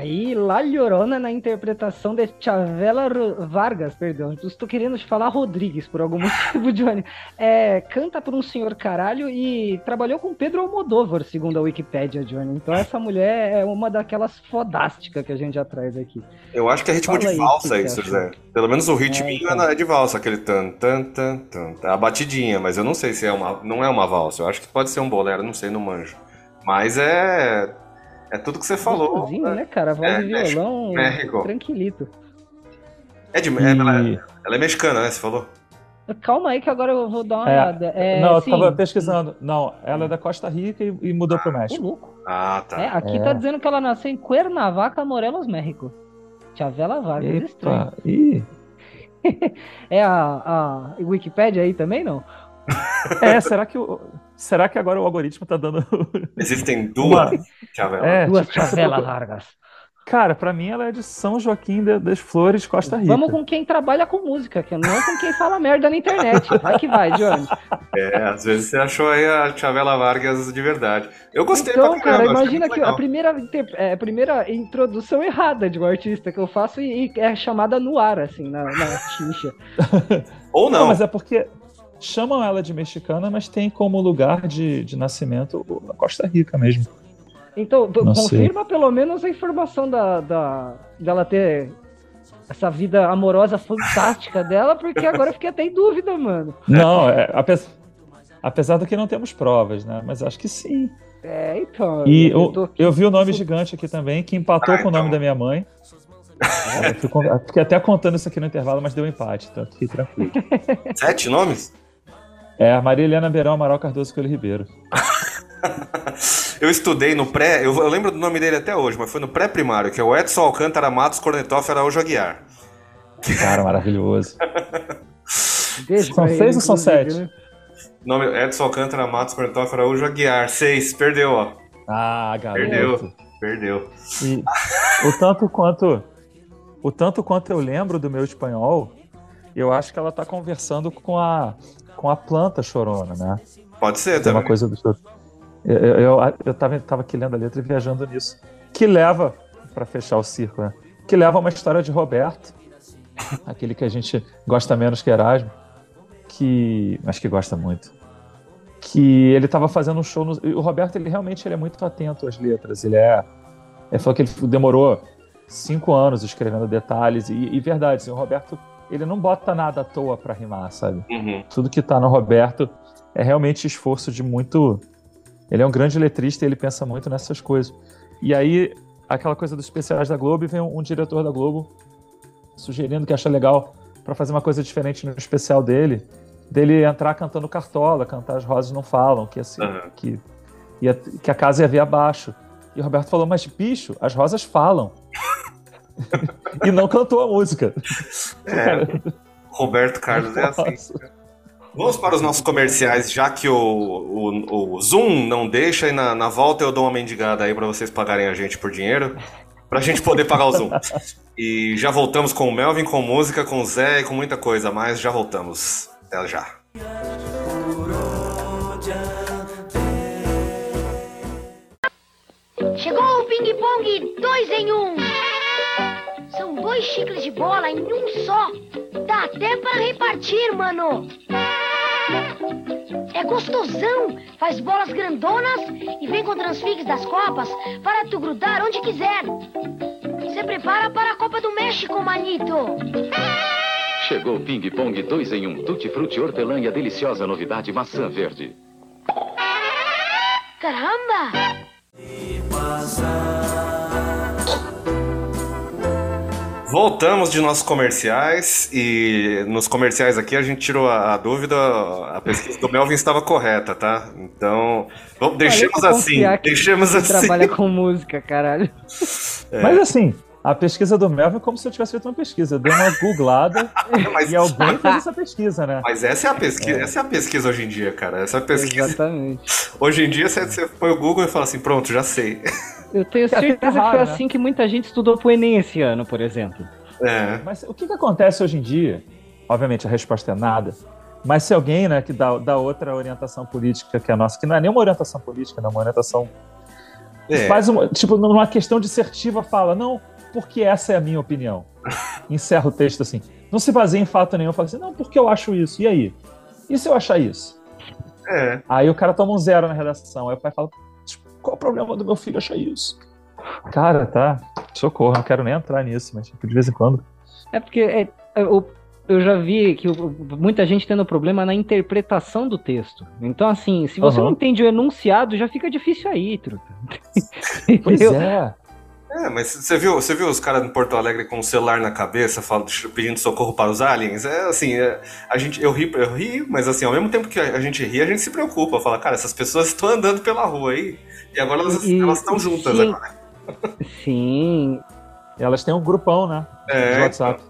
Aí, La Llorona na interpretação de Chavela Vargas, perdão. Estou querendo te falar Rodrigues por algum motivo, Johnny. É, canta por um senhor caralho e trabalhou com Pedro Almodóvar, segundo a Wikipédia, Johnny. Então essa mulher é uma daquelas fodásticas que a gente já traz aqui. Eu acho que é ritmo Fala de valsa aí, isso, Zé. Pelo menos o ritminho é, então. é de valsa, aquele tan, tan, tan, tan. A batidinha, mas eu não sei se é uma. Não é uma valsa. Eu acho que pode ser um bolero, não sei, não manjo. Mas é é tudo que você falou. Né? né, cara? Voz é, de violão, México. tranquilito. É de, é, ela, é, ela, é mexicana, né? Você falou? Calma aí que agora eu vou dar uma é, olhada. É, não, eu sim. tava pesquisando. Não, ela é da Costa Rica e, e mudou ah, pro México. Louco. Ah, tá. É, aqui tá dizendo que ela nasceu em Cuernavaca, Morelos, México. Chavela Vargas. Epa, ih. é a, a Wikipedia aí também, não? É, será que, o, será que agora o algoritmo tá dando. Existem duas chavelas. É, duas chavelas largas. Cara, pra mim ela é de São Joaquim das Flores, Costa Rica. Vamos com quem trabalha com música, que não com quem fala merda na internet. Vai que vai, Johnny. É, às vezes você achou aí a Chavela Vargas de verdade. Eu gostei então, pra caramba, cara, imagina que a primeira, é, a primeira introdução errada de um artista que eu faço e, e é chamada no ar, assim, na, na xixa. Ou não. não. Mas é porque chamam ela de mexicana, mas tem como lugar de, de nascimento a Costa Rica mesmo. Então, Não confirma sei. pelo menos a informação da, da, dela ter essa vida amorosa fantástica dela, porque agora eu fiquei até em dúvida, mano. Não, é, apesar, apesar do que não temos provas, né? Mas acho que sim. É, então. E eu, eu, eu vi o nome gigante aqui também, que empatou ah, com o nome então. da minha mãe. É, fiquei até contando isso aqui no intervalo, mas deu um empate, então fiquei tranquilo. Sete nomes? É, Maria Helena Beirão, Amaral Cardoso Coelho Ribeiro. eu estudei no pré, eu, eu, lembro do nome dele até hoje, mas foi no pré-primário, que é o Edson Alcântara Matos Cornetoff Araújo Aguiar. Cara, maravilhoso. são seis ou são sete? Né? Nome Edson Alcântara Matos Cornetoff Araújo Aguiar. Seis, perdeu, ó. Ah, garoto. Perdeu, perdeu. E o tanto quanto o tanto quanto eu lembro do meu espanhol, eu acho que ela tá conversando com a, com a planta chorona, né? Pode ser Tem também. uma coisa do eu, eu, eu, eu tava, tava aqui lendo a letra e viajando nisso. Que leva, para fechar o círculo, né? Que leva a uma história de Roberto, aquele que a gente gosta menos que Erasmo, que, mas que gosta muito. Que ele estava fazendo um show. No, o Roberto, ele realmente ele é muito atento às letras. Ele é. Ele falou que ele demorou cinco anos escrevendo detalhes. E, e verdade, assim, o Roberto ele não bota nada à toa para rimar, sabe? Uhum. Tudo que tá no Roberto é realmente esforço de muito. Ele é um grande letrista e ele pensa muito nessas coisas. E aí, aquela coisa dos especiais da Globo, e vem um, um diretor da Globo sugerindo que acha legal para fazer uma coisa diferente no especial dele, dele entrar cantando Cartola, cantar As Rosas Não Falam, que assim, uhum. que, ia, que a casa ia vir abaixo. E o Roberto falou, mas bicho, as rosas falam. e não cantou a música. É, Roberto Carlos é assim. Vamos para os nossos comerciais, já que o, o, o Zoom não deixa, e na, na volta eu dou uma mendigada aí para vocês pagarem a gente por dinheiro, para a gente poder pagar o Zoom. E já voltamos com o Melvin, com música, com o Zé e com muita coisa mais. Já voltamos. Até já. Chegou o Ping Pong 2 em 1. Um. Dois chicles de bola em um só. Dá até para repartir, mano. É gostosão. Faz bolas grandonas e vem com transfigs das copas para tu grudar onde quiser. Se prepara para a Copa do México, manito. Chegou o Ping Pong 2 em 1. Um. Tutti Frutti Hortelã e a deliciosa novidade maçã verde. Caramba! Voltamos de nossos comerciais e nos comerciais aqui a gente tirou a, a dúvida, a pesquisa do Melvin estava correta, tá? Então, vamos, deixemos assim, deixemos assim. trabalha com música, caralho. É. Mas assim, a pesquisa do Melvin é como se eu tivesse feito uma pesquisa. Eu dei uma googlada mas... e alguém fez essa pesquisa, né? Mas essa é a pesquisa, é. essa é a pesquisa hoje em dia, cara. Essa é pesquisa. Exatamente. Hoje em dia você, põe o Google e fala assim, pronto, já sei. Eu tenho certeza que foi né? assim que muita gente estudou pro Enem esse ano, por exemplo. É. Mas o que, que acontece hoje em dia? Obviamente a resposta é nada. Mas se alguém, né, que dá, dá outra orientação política que a nossa, que não é nenhuma orientação política, não é uma orientação é. Faz uma, tipo, numa questão dissertiva, fala, não, porque essa é a minha opinião. Encerra o texto assim. Não se baseia em fato nenhum. Fala assim, não, porque eu acho isso. E aí? E se eu achar isso? É. Aí o cara toma um zero na redação. Aí o pai fala, qual o problema do meu filho achar isso? Cara, tá. Socorro, não quero nem entrar nisso, mas tipo, de vez em quando. É porque é, eu, eu já vi que muita gente tendo problema na interpretação do texto. Então, assim, se você uhum. não entende o enunciado, já fica difícil aí, truta. Pois é. É, mas você viu, você viu os caras em Porto Alegre com o celular na cabeça, falando, pedindo socorro para os aliens? É assim, é, a gente, eu ri, eu ri, mas assim, ao mesmo tempo que a gente ri, a gente se preocupa, fala, cara, essas pessoas estão andando pela rua aí, e agora elas, e, elas estão juntas sim, agora. Sim. Elas têm um grupão, né? É, de WhatsApp.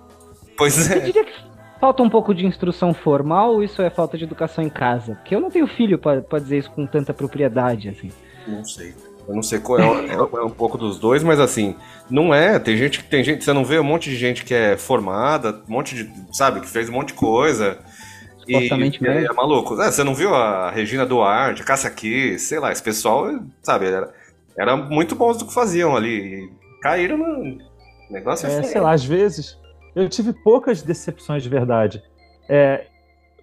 Pois é. Você diria que falta um pouco de instrução formal ou isso é falta de educação em casa? Porque eu não tenho filho para dizer isso com tanta propriedade, assim. Não sei. Eu não sei qual é, é, é, um pouco dos dois, mas assim, não é. Tem gente que tem gente, você não vê um monte de gente que é formada, um monte de, sabe, que fez um monte de coisa. E, e é, é, maluco. É, você não viu a Regina Duarte, a Cássia aqui, sei lá, esse pessoal, sabe, era, era muito bons do que faziam ali. E caíram no negócio. É, sei lá, às vezes eu tive poucas decepções de verdade. É,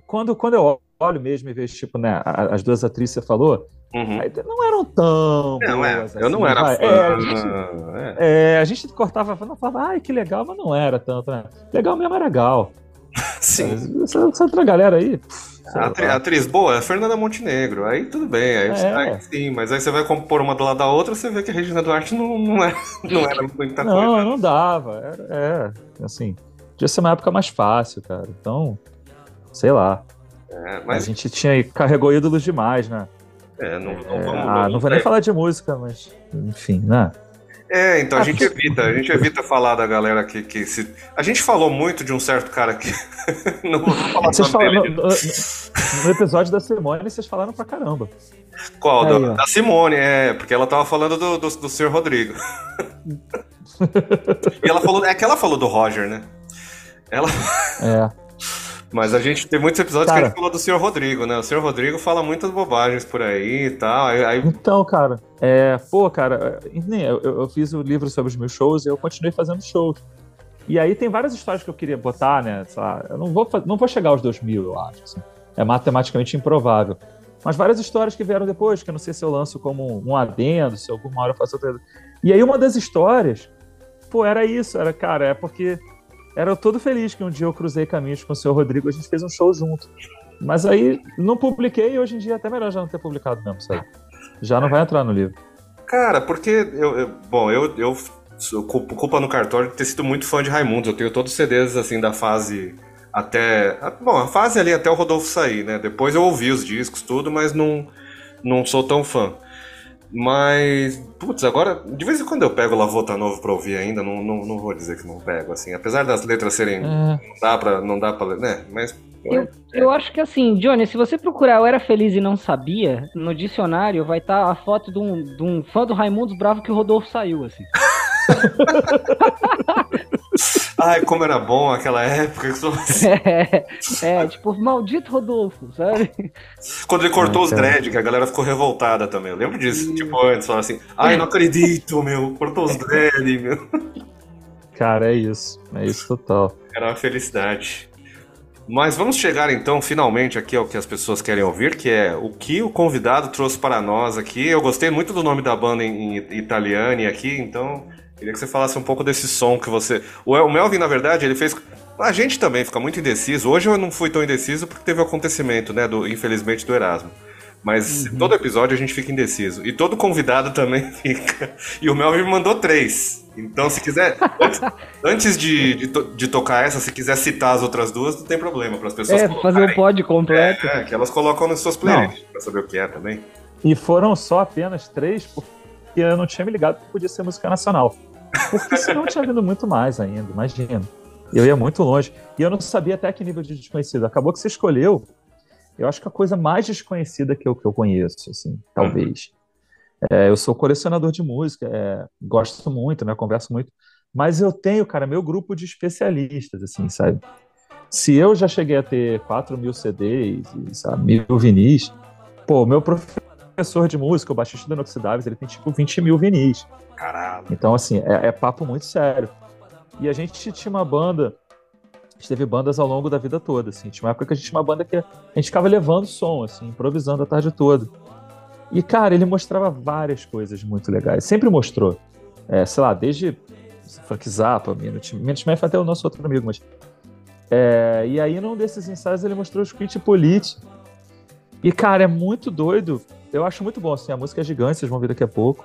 quando, quando eu olho mesmo e vejo, tipo, né, as duas atrizes que você falou, Uhum. Não eram tão. Não, é. Assim, eu não era fã. É, a, gente, é. É, a gente cortava, falava, ai, que legal, mas não era tanto, né? Legal mesmo era legal. Sim. Essa, essa outra galera aí. A, atri, a atriz boa é a Fernanda Montenegro. Aí tudo bem, aí, é. aí, sim, mas aí você vai compor uma do lado da outra, você vê que a Regina Duarte não, não, é, não era muita não, coisa. Não, não dava. Era, é, assim, podia ser uma época mais fácil, cara. Então, sei lá. É, mas... A gente tinha carregou ídolos demais, né? É, não, não, é, vamos, ah, não vou nem falar de música, mas enfim, né? É, então a gente evita, a gente evita falar da galera que, que se. A gente falou muito de um certo cara que. não vou falar vocês falam, no, no, no, episódio da Simone, vocês falaram pra caramba. Qual? Aí, da, da, Simone, é, porque ela tava falando do, do, do senhor Rodrigo. e ela falou. É que ela falou do Roger, né? Ela. É. Mas a gente tem muitos episódios cara, que a gente falou do senhor Rodrigo, né? O senhor Rodrigo fala muitas bobagens por aí e tal. Aí... Então, cara, é, pô, cara, eu, eu fiz o livro sobre os meus shows e eu continuei fazendo shows. E aí tem várias histórias que eu queria botar, né? Sei lá, eu não vou, não vou chegar aos 2000, eu acho. Assim. É matematicamente improvável. Mas várias histórias que vieram depois, que eu não sei se eu lanço como um adendo, se alguma hora eu faço outra. E aí uma das histórias, pô, era isso, era, cara, é porque era todo feliz que um dia eu cruzei caminhos com o senhor Rodrigo, a gente fez um show junto. Mas aí não publiquei e hoje em dia é até melhor já não ter publicado mesmo, sabe? Já não vai entrar no livro. Cara, porque eu, eu bom, eu, eu culpa no cartório de ter sido muito fã de Raimundo. Eu tenho todos os CDs assim da fase até, bom, a fase ali até o Rodolfo sair, né? Depois eu ouvi os discos tudo, mas não não sou tão fã. Mas, putz, agora, de vez em quando eu pego Lavota Novo pra ouvir ainda, não, não, não vou dizer que não pego, assim. Apesar das letras serem. É. Não dá pra. Não dá pra né? Mas. Eu, é. eu acho que assim, Johnny, se você procurar Eu Era Feliz e Não Sabia, no dicionário vai estar tá a foto de um, de um fã do Raimundos Bravo que o Rodolfo saiu, assim. Ai, como era bom aquela época. É, é, tipo, maldito Rodolfo, sabe? Quando ele cortou os dread, que a galera ficou revoltada também. Eu lembro disso. E... Tipo, antes, falando assim, ai, não acredito, meu, cortou os dread, meu. Cara, é isso. É isso total. Era uma felicidade. Mas vamos chegar então finalmente aqui ao que as pessoas querem ouvir, que é o que o convidado trouxe para nós aqui. Eu gostei muito do nome da banda em, em italiano aqui, então Queria que você falasse um pouco desse som que você. O Melvin, na verdade, ele fez. A gente também fica muito indeciso. Hoje eu não fui tão indeciso porque teve o acontecimento, né? Do, infelizmente, do Erasmo. Mas uhum. todo episódio a gente fica indeciso. E todo convidado também fica. E o Melvin me mandou três. Então, se quiser. antes, antes de, de, to, de, tocar essa, se quiser citar as outras duas, não tem problema. Para as pessoas. É, fazer o pod completo. É, é, que elas colocam nas suas playlists, para saber o que é também. E foram só apenas três, porque eu não tinha me ligado que podia ser música nacional. Porque senão eu tinha vindo muito mais ainda, imagina. Eu ia muito longe. E eu não sabia até que nível de desconhecido. Acabou que você escolheu, eu acho que a coisa mais desconhecida que eu, que eu conheço, assim, talvez. É, eu sou colecionador de música, é, gosto muito, né, converso muito. Mas eu tenho, cara, meu grupo de especialistas, assim, sabe? Se eu já cheguei a ter 4 mil CDs, sabe, mil vinis, pô, meu professor de música, o baixista do Inoxidáveis, ele tem tipo 20 mil vinis. Caralho. Então, assim, é, é, papo muito sério. E a gente tinha uma banda, a gente teve bandas ao longo da vida toda, assim. Tinha uma época que a gente tinha uma banda que a gente ficava levando som, assim, improvisando a tarde toda. E, cara, ele mostrava várias coisas muito legais. Sempre mostrou. É, sei lá, desde Frank Zappa, Minute, Minute foi até o nosso outro amigo, mas... É, e aí, num desses ensaios, ele mostrou o Script Polite. E, cara, é muito doido. Eu acho muito bom, assim, a música é gigante, vocês vão ver daqui a pouco.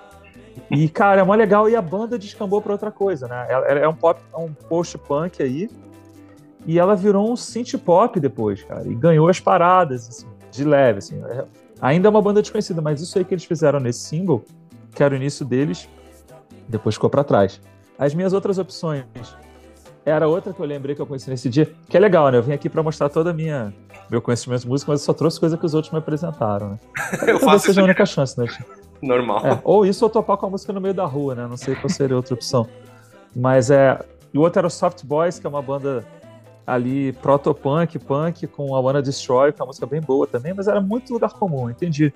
E, cara, é mó legal e a banda descambou pra outra coisa, né? É, é um pop, é um post-punk aí. E ela virou um synth pop depois, cara. E ganhou as paradas, assim, de leve, assim. É, ainda é uma banda desconhecida, mas isso aí que eles fizeram nesse single, que era o início deles, depois ficou para trás. As minhas outras opções era outra que eu lembrei que eu conheci nesse dia, que é legal, né? Eu vim aqui para mostrar toda a minha meu conhecimento de música, mas eu só trouxe coisa que os outros me apresentaram, né? eu faço seja a única chance, né? normal. É, ou isso ou topar com a música no meio da rua, né? Não sei qual seria outra opção. Mas é. E o outro era o Soft Boys, que é uma banda ali proto-punk, punk, com a Wanna Destroy, que é uma música bem boa também, mas era muito lugar comum, entendi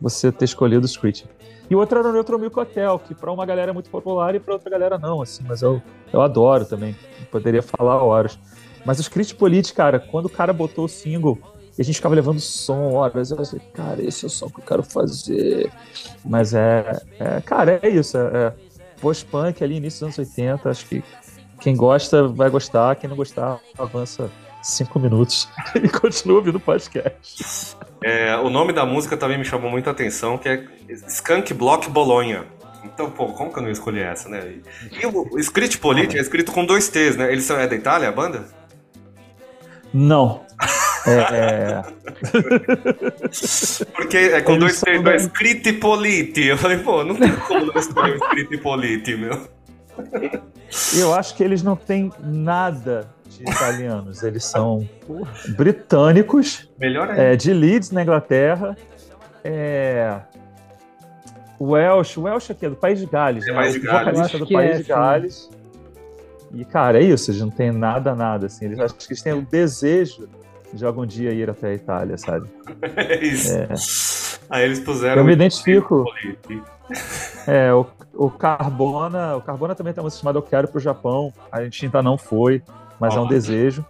você ter escolhido o Screech. E o outro era o Neutro Milk Hotel, que para uma galera é muito popular e para outra galera não, assim, mas eu, eu adoro também. Poderia falar horas. Mas o Screech Polite, cara, quando o cara botou o single e a gente ficava levando som horas. Eu falei, cara, esse é o som que eu quero fazer. Mas é, é cara, é isso. É, é post-punk ali, início dos anos 80. Acho que quem gosta vai gostar, quem não gostar avança cinco minutos e continuo ouvindo o podcast. É, o nome da música também me chamou muita atenção, que é Skunk Block Bolonha. Então, pô, como que eu não escolhi essa, né? E o Script Politi é escrito com dois T's, né? Eles são é da Itália, a banda? Não. É, é... Porque é com Eles dois T's, da... Script Politi. Eu falei, pô, não tem como não escolher o Script Politi, meu. Eu acho que eles não têm nada de italianos. Eles são britânicos, Melhor é, de Leeds, na Inglaterra. É, Welsh, Welsh aqui é do País de Gales, é né? País de Gales. vocalista do País é, de Gales. E, cara, é isso, eles não tem nada, nada, assim. Eles acho que eles têm o desejo de algum dia ir até a Itália, sabe? é isso. É. Aí eles puseram. Eu me identifico. É, o, o Carbona. O Carbona também tem uma chamada Eu Quero pro Japão. A gente ainda não foi, mas é um desejo.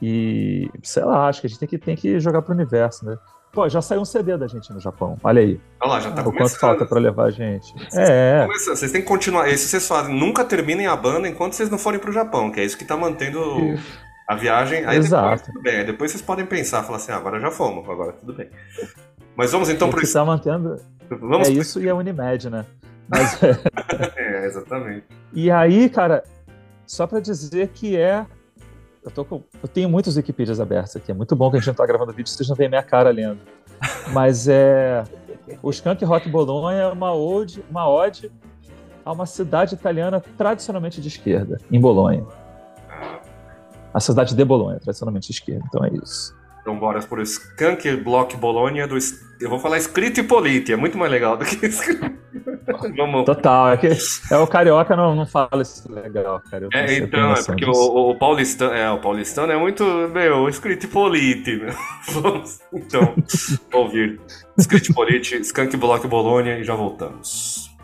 E, sei lá, acho que a gente tem que, tem que jogar pro universo, né? Pô, já saiu um CD da gente no Japão. Olha aí. Olha lá, já tá o começando. quanto falta para levar a gente. É. Começando. Vocês têm que continuar. Isso vocês fazem. Nunca terminem a banda enquanto vocês não forem pro Japão, que é isso que tá mantendo a viagem. Aí Exato. Depois, tudo bem. Aí depois vocês podem pensar, falar assim, ah, agora já fomos, agora tudo bem. Mas vamos então pro. O que tá mantendo. Vamos é pro... isso e a Unimed, né? Mas... é, exatamente. E aí, cara, só para dizer que é eu, tô com, eu tenho muitos Wikipedias abertos aqui. É muito bom que a gente não tá gravando vídeo, vocês não veem minha cara lendo. Mas é. O Skunk Rock Bologna é uma ode, uma ode a uma cidade italiana tradicionalmente de esquerda, em Bolonha. A cidade de Bolonha, tradicionalmente de esquerda. Então é isso. Então bora por Skunk Block Bologna do. Eu vou falar escrito e polite, é muito mais legal do que Vamos. Total, é que é o carioca não, não fala isso legal, cara. É, então, é porque o, o, paulistano, é, o paulistano é muito, meu, escrito e polite, meu. Vamos, então, ouvir. Escrito e polite, Skunk Block Bologna e já voltamos.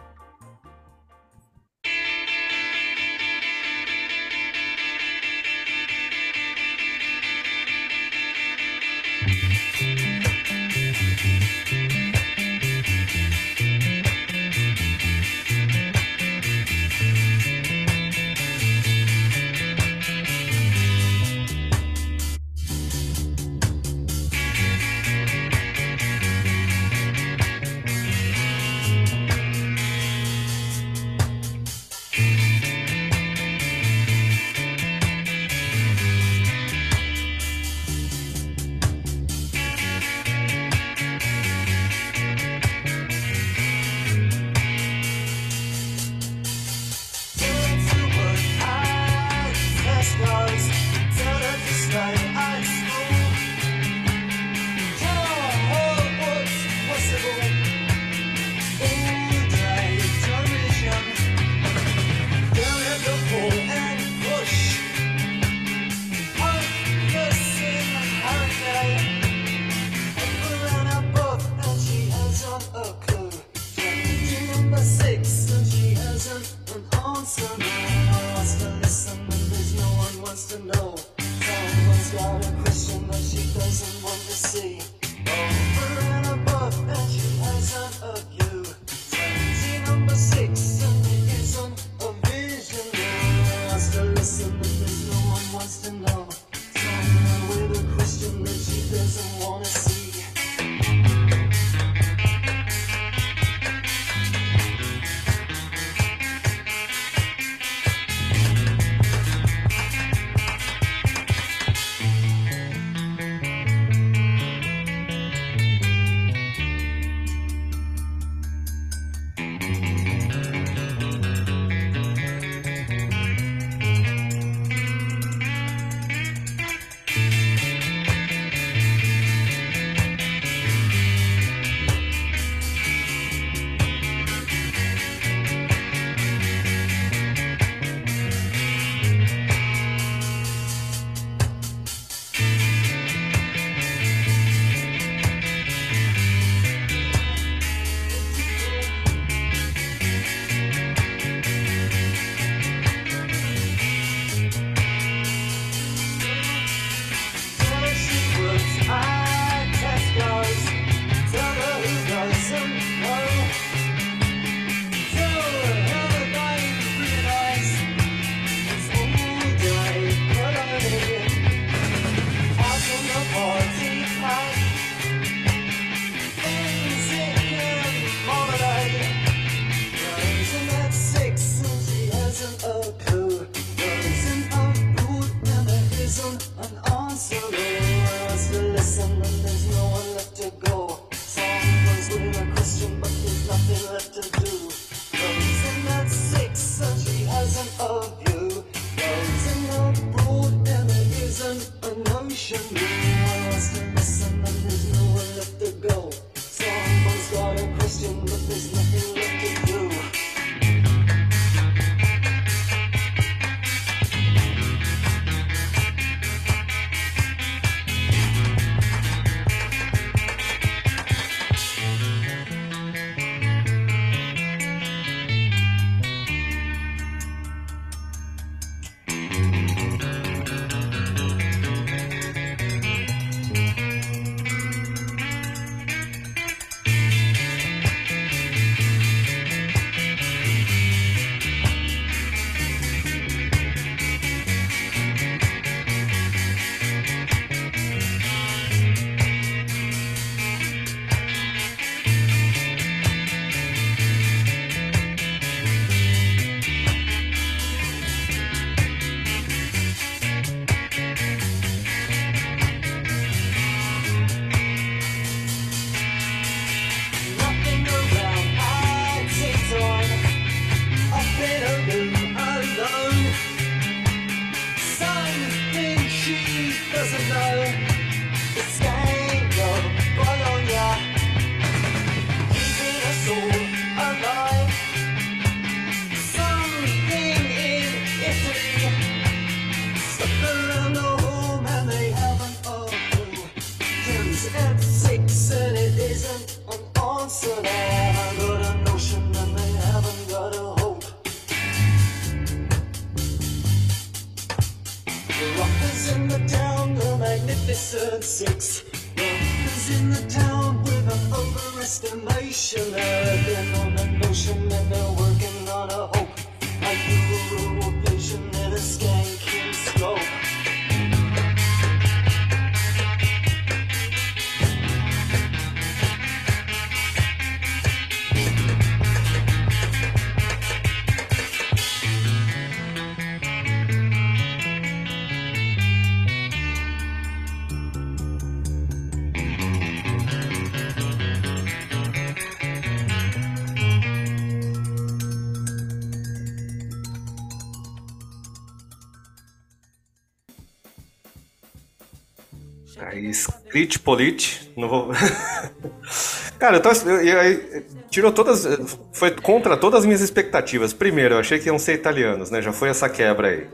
Aí, Skrit Polit. Não vou. Cara, eu tava. Eu, eu- eu- tirou todas. Foi contra todas as minhas expectativas. Primeiro, eu achei que iam ser italianos, né? Já foi essa quebra aí.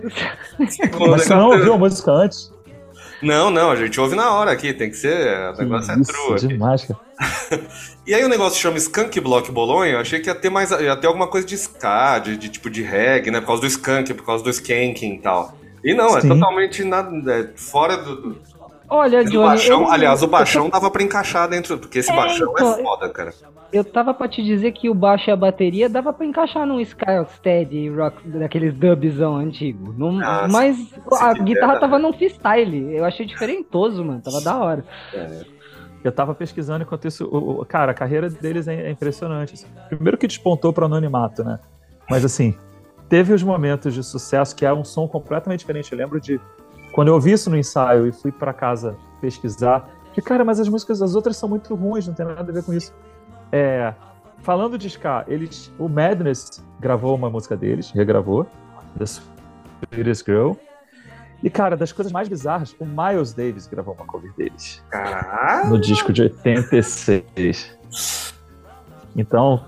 Mas você não ouviu a música antes? Não, não, a gente ouve na hora aqui, tem que ser. O negócio é Isso, true. aqui. demais, cara. E aí o negócio chama Skunk Block Bolonha, eu achei que ia ter mais. ia ter alguma coisa de ska, de, de tipo de reggae, né? Por causa do skunk, por causa do skanking e tal. E não, é Sim. totalmente nada, é fora do, do- Olha, Johnny, baixão. eu, Aliás, o baixão dava pra encaixar dentro, porque esse É, baixão então, é foda, cara. eu tava pra te dizer que o baixo e a bateria dava pra encaixar num Steady rock daqueles dubzão antigo. Num- Ah, mas a se guitarra quiser, tava num freestyle. Eu achei diferentoso, mano. Tava da hora. Eu tava pesquisando enquanto isso. o- o- cara, a carreira deles é, é impressionante. assim. Primeiro que despontou pro anonimato, né? Mas assim, teve os momentos de sucesso que é um som completamente diferente. Eu lembro de quando eu ouvi isso no ensaio e fui pra casa pesquisar, que cara, mas as músicas das outras são muito ruins, não tem nada a ver com isso. É, falando de ska, eles, o Madness gravou uma música deles, regravou, The Sweetest Girl. E cara, das coisas mais bizarras, o Miles Davis gravou uma cover deles Caralho! no disco de 86. Então,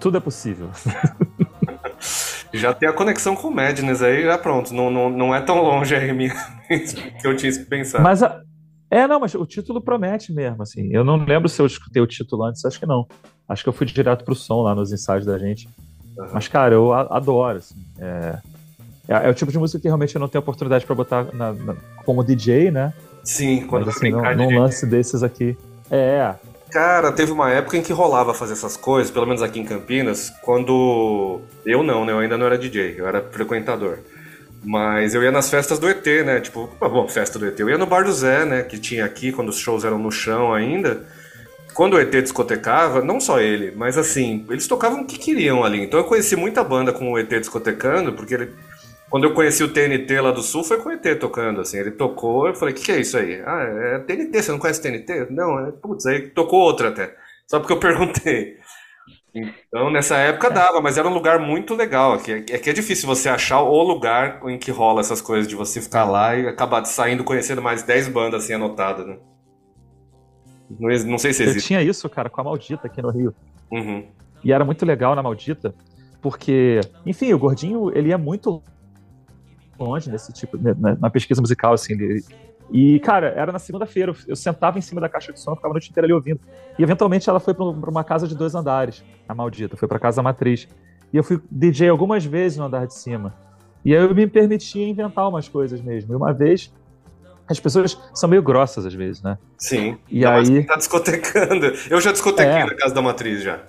tudo é possível. Já tem a conexão com o Madness aí, já pronto. Não, não, não é tão longe aí minha, que eu tinha pensado. Mas a- é, não, mas o título promete mesmo, assim. Eu não lembro se eu escutei o título antes, acho que não. Acho que eu fui direto pro som lá nos ensaios da gente. Aham. Mas, cara, eu adoro, assim. É, é, é o tipo de música que realmente eu não tenho oportunidade pra botar na- na- como DJ, né? Sim, quando Mas, assim, de num lance desses aqui. É, Cara, teve uma época em que rolava fazer essas coisas, pelo menos aqui em Campinas, quando. Eu não, né? Eu ainda não era DJ, eu era frequentador. Mas eu ia nas festas do ET, né? Tipo, ah, bom, festa do ET. Eu ia no Bar do Zé, né? Que tinha aqui, quando os shows eram no chão ainda. Quando o ET discotecava, não só ele, mas assim, eles tocavam o que queriam ali. Então eu conheci muita banda com o ET discotecando, porque ele. Quando eu conheci o TNT lá do Sul, foi com o ET tocando, assim. Ele tocou, eu falei, o que, que é isso aí? Ah, é TNT, você não conhece TNT? Não, é. Putz, aí tocou outra até. Só porque eu perguntei. Então, nessa época dava, mas era um lugar muito legal. Aqui. É que é difícil você achar o lugar em que rola essas coisas, de você ficar lá e acabar saindo conhecendo mais 10 bandas assim anotadas, né? Não, não sei se eu existe. tinha isso, cara, com a Maldita aqui no Rio. Uhum. E era muito legal na Maldita, porque, enfim, o Gordinho, ele é muito longe nesse tipo, né, na, na pesquisa musical, assim. Ele, e, cara, era na segunda-feira, eu, sentava em cima da caixa de som, ficava a noite inteira ali ouvindo. E, eventualmente, ela foi pra pra uma casa de dois andares, a Maldita, foi pra casa matriz. E eu fui DJ algumas vezes no andar de cima. E aí eu me permitia inventar umas coisas mesmo. E uma vez, as pessoas são meio grossas às vezes, né? Sim. E mais aí- tá discotecando. Eu já discotequei É. na casa da matriz já.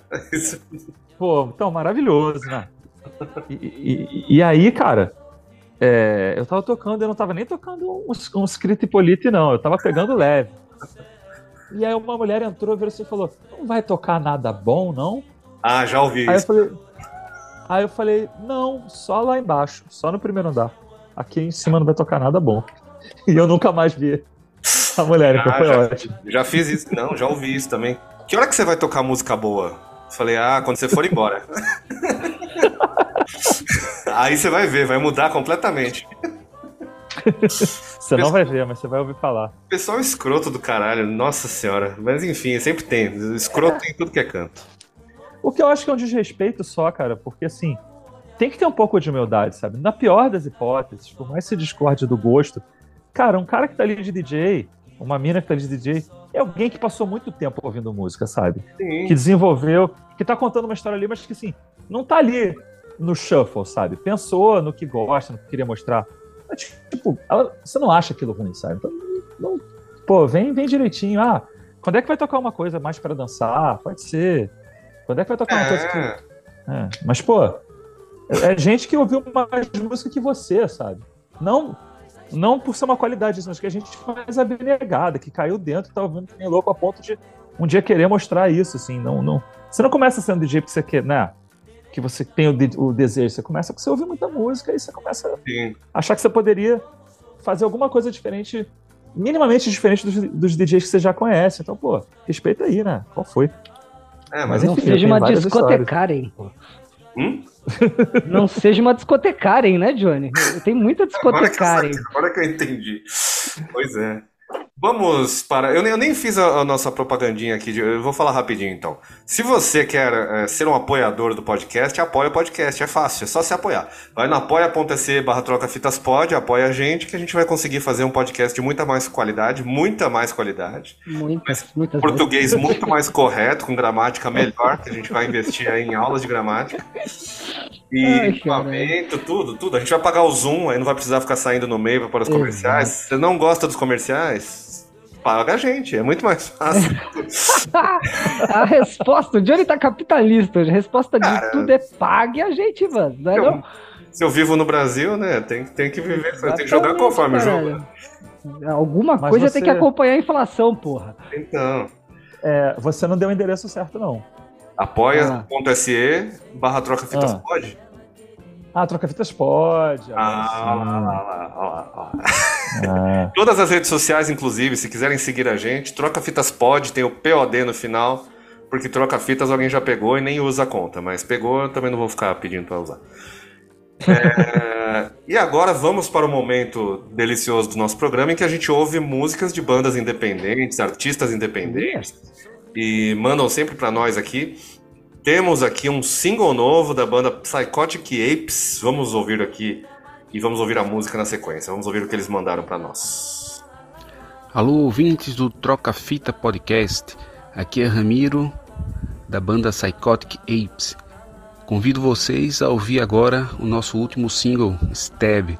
Pô, então, maravilhoso, né? E, e- e aí, cara, é, eu tava tocando, eu não tava nem tocando um, um script polite, não. Eu tava pegando leve. E aí uma mulher entrou, virou assim e falou: Não vai tocar nada bom, não? Ah, já ouvi Aí eu isso. falei, aí eu falei, não, só lá embaixo, só no primeiro andar. Aqui em cima não vai tocar nada bom. E eu nunca mais vi a mulher, então Ah, foi já, ótimo. já fiz isso. Não, já ouvi isso também. Que hora que você vai tocar música boa? Falei, ah, quando você for embora. Aí você vai ver, vai mudar completamente. Você não vai ver, mas você vai ouvir falar. Pessoal escroto do caralho, nossa senhora. Mas enfim, sempre tem. Escroto tem em tudo que é canto. O que eu acho que é um desrespeito só, cara, porque assim, tem que ter um pouco de humildade, sabe? Na pior das hipóteses, por mais que se discorde do gosto, cara, um cara que tá ali de DJ, uma mina que tá ali de DJ, é alguém que passou muito tempo ouvindo música, sabe? Sim. Que desenvolveu, que tá contando uma história ali, mas que assim, não tá ali no shuffle, sabe? Pensou no que gosta, no que queria mostrar. tipo, ela, você não acha aquilo ruim, sabe? Então, não, pô, vem, vem direitinho. Ah, quando é que vai tocar uma coisa mais para dançar? Pode ser. Quando é que vai tocar uma coisa que. É, mas, pô, é, é gente que ouviu mais música que você, sabe? Não, não por ser uma qualidade mas que a gente mais abnegada, que caiu dentro e tá ouvindo que nem louco a ponto de um dia querer mostrar isso, assim. Não, não, você não começa sendo DJ porque você quer, né? Que você tem o, de, o desejo. Você começa você ouve muita música e você começa Sim. a achar que você poderia fazer alguma coisa diferente, minimamente diferente dos, dos DJs que você já conhece. Então, pô, respeita aí, né? Qual foi? É, mas, Não enfim, seja tem uma discotecária, hein? pô. Hum? Não seja uma discotecária, hein, né, Johnny? Tem muita Agora discotecária, eu, agora que eu entendi. Pois é. Vamos para. Eu nem, eu nem fiz a, a nossa propagandinha aqui, de- eu vou falar rapidinho então. Se você quer é, ser um apoiador do podcast, apoia o podcast, é fácil, é só se apoiar. Vai no apoia.se barra troca fitas pod, apoia a gente, que a gente vai conseguir fazer um podcast de muita mais qualidade, muita mais qualidade. Muitas, muitas Português muito mais correto, com gramática melhor, que a gente vai investir aí em aulas de gramática. E Ai, equipamento, tudo, tudo. A gente vai pagar o Zoom, aí não vai precisar ficar saindo no meio para os comerciais. Se você não gosta dos comerciais, paga a gente, é muito mais fácil. A resposta, o Johnny tá capitalista hoje. A resposta de Cara, tudo é pague a gente, mano. Não é eu- não? Se eu vivo no Brasil, né, tem, tem que viver, tem que jogar conforme o jogo. jogo. Alguma Mas coisa você- tem que acompanhar a inflação, porra. Então, É, você não deu o endereço certo, não. apoia.se barra troca fitas Ah. pode. Ah, troca fitas pode. Ah, lá, lá, lá, lá. Ah, Todas as redes sociais, inclusive, se quiserem seguir a gente, Troca Fitas Pod, tem o POD no final, porque Troca Fitas alguém já pegou e nem usa a conta, mas pegou, eu também não vou ficar pedindo para usar. É, e agora vamos para o momento delicioso do nosso programa em que a gente ouve músicas de bandas independentes, artistas independentes, e mandam sempre para nós aqui. Temos aqui um single novo da banda Psychotic Apes. Vamos ouvir aqui e vamos ouvir a música na sequência. Vamos ouvir o que eles mandaram para nós. Alô, ouvintes do Troca Fita Podcast. Aqui é Ramiro, da banda Psychotic Apes. Convido vocês a ouvir agora o nosso último single, Stab,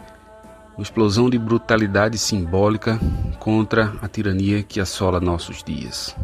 uma explosão de brutalidade simbólica contra a tirania que assola nossos dias.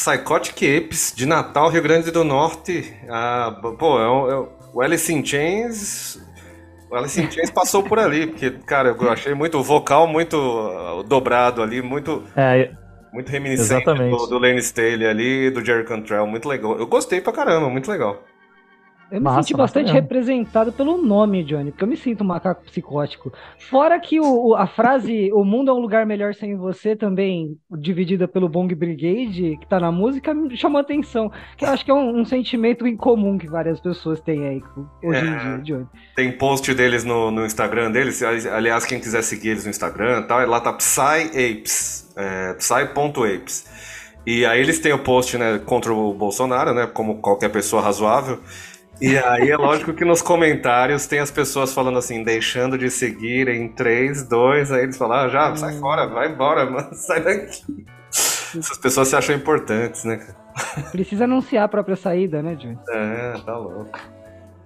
Psychotic Apes de Natal, Rio Grande do Norte. Ah, pô, é o, é o Alice in Chains. O Alice in Chains passou por ali, porque, cara, eu achei muito o vocal muito uh, dobrado ali, muito. É, muito reminiscente Exatamente. do, do Lane Staley ali do Jerry Cantrell, muito legal. Eu gostei pra caramba, muito legal. Eu me Massa, senti bastante mesmo. representado pelo nome, Johnny, porque eu me sinto um macaco psicótico. Fora que o, o- a frase O mundo é um lugar melhor sem você, também dividida pelo Bong Brigade, que tá na música, me chamou a atenção. Que eu acho que é um, um sentimento em comum que várias pessoas têm aí hoje em É. dia, Johnny. Tem post deles no, no Instagram deles, aliás, quem quiser seguir eles no Instagram, tá? lá tá PsyApes, é, psy.apes. E aí eles têm o post, né, contra o Bolsonaro, né, como qualquer pessoa razoável. E aí é lógico que nos comentários tem as pessoas falando assim, deixando de seguir em 3, 2, aí eles falam, ah, já, sai fora, vai embora, mano, sai daqui. Essas pessoas se acham importantes, né, cara? Precisa anunciar a própria saída, né, Johnny? É, tá louco.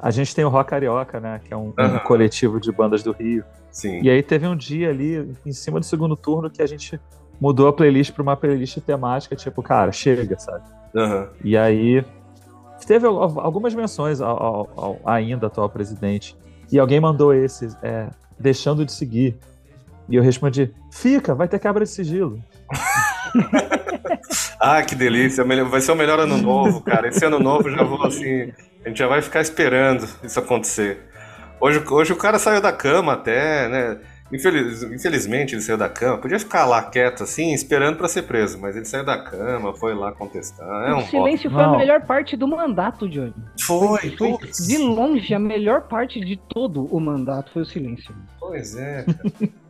A gente tem o Rock Carioca, né? Que é um, um Aham. coletivo de bandas do Rio. Sim. E aí teve um dia ali, em cima do segundo turno, que a gente mudou a playlist pra uma playlist temática, tipo, cara, chega, sabe? Aham. E aí teve al- algumas menções ao, ao- ao ainda atual presidente. E alguém mandou esse, é, deixando de seguir. E eu respondi, fica, vai ter quebra de sigilo. Ah, que delícia. Vai ser o melhor ano novo, cara. Esse ano novo já vou assim. A gente já vai ficar esperando isso acontecer. Hoje, hoje o cara saiu da cama até, né? Infeliz- infelizmente ele saiu da cama. Podia ficar lá quieto assim, esperando pra ser preso. Mas ele saiu da cama, foi lá contestar. É um o silêncio foi Não. a melhor parte do mandato, Johnny. Foi, Foi putz. de longe a melhor parte de todo o mandato foi o silêncio. Pois é, cara.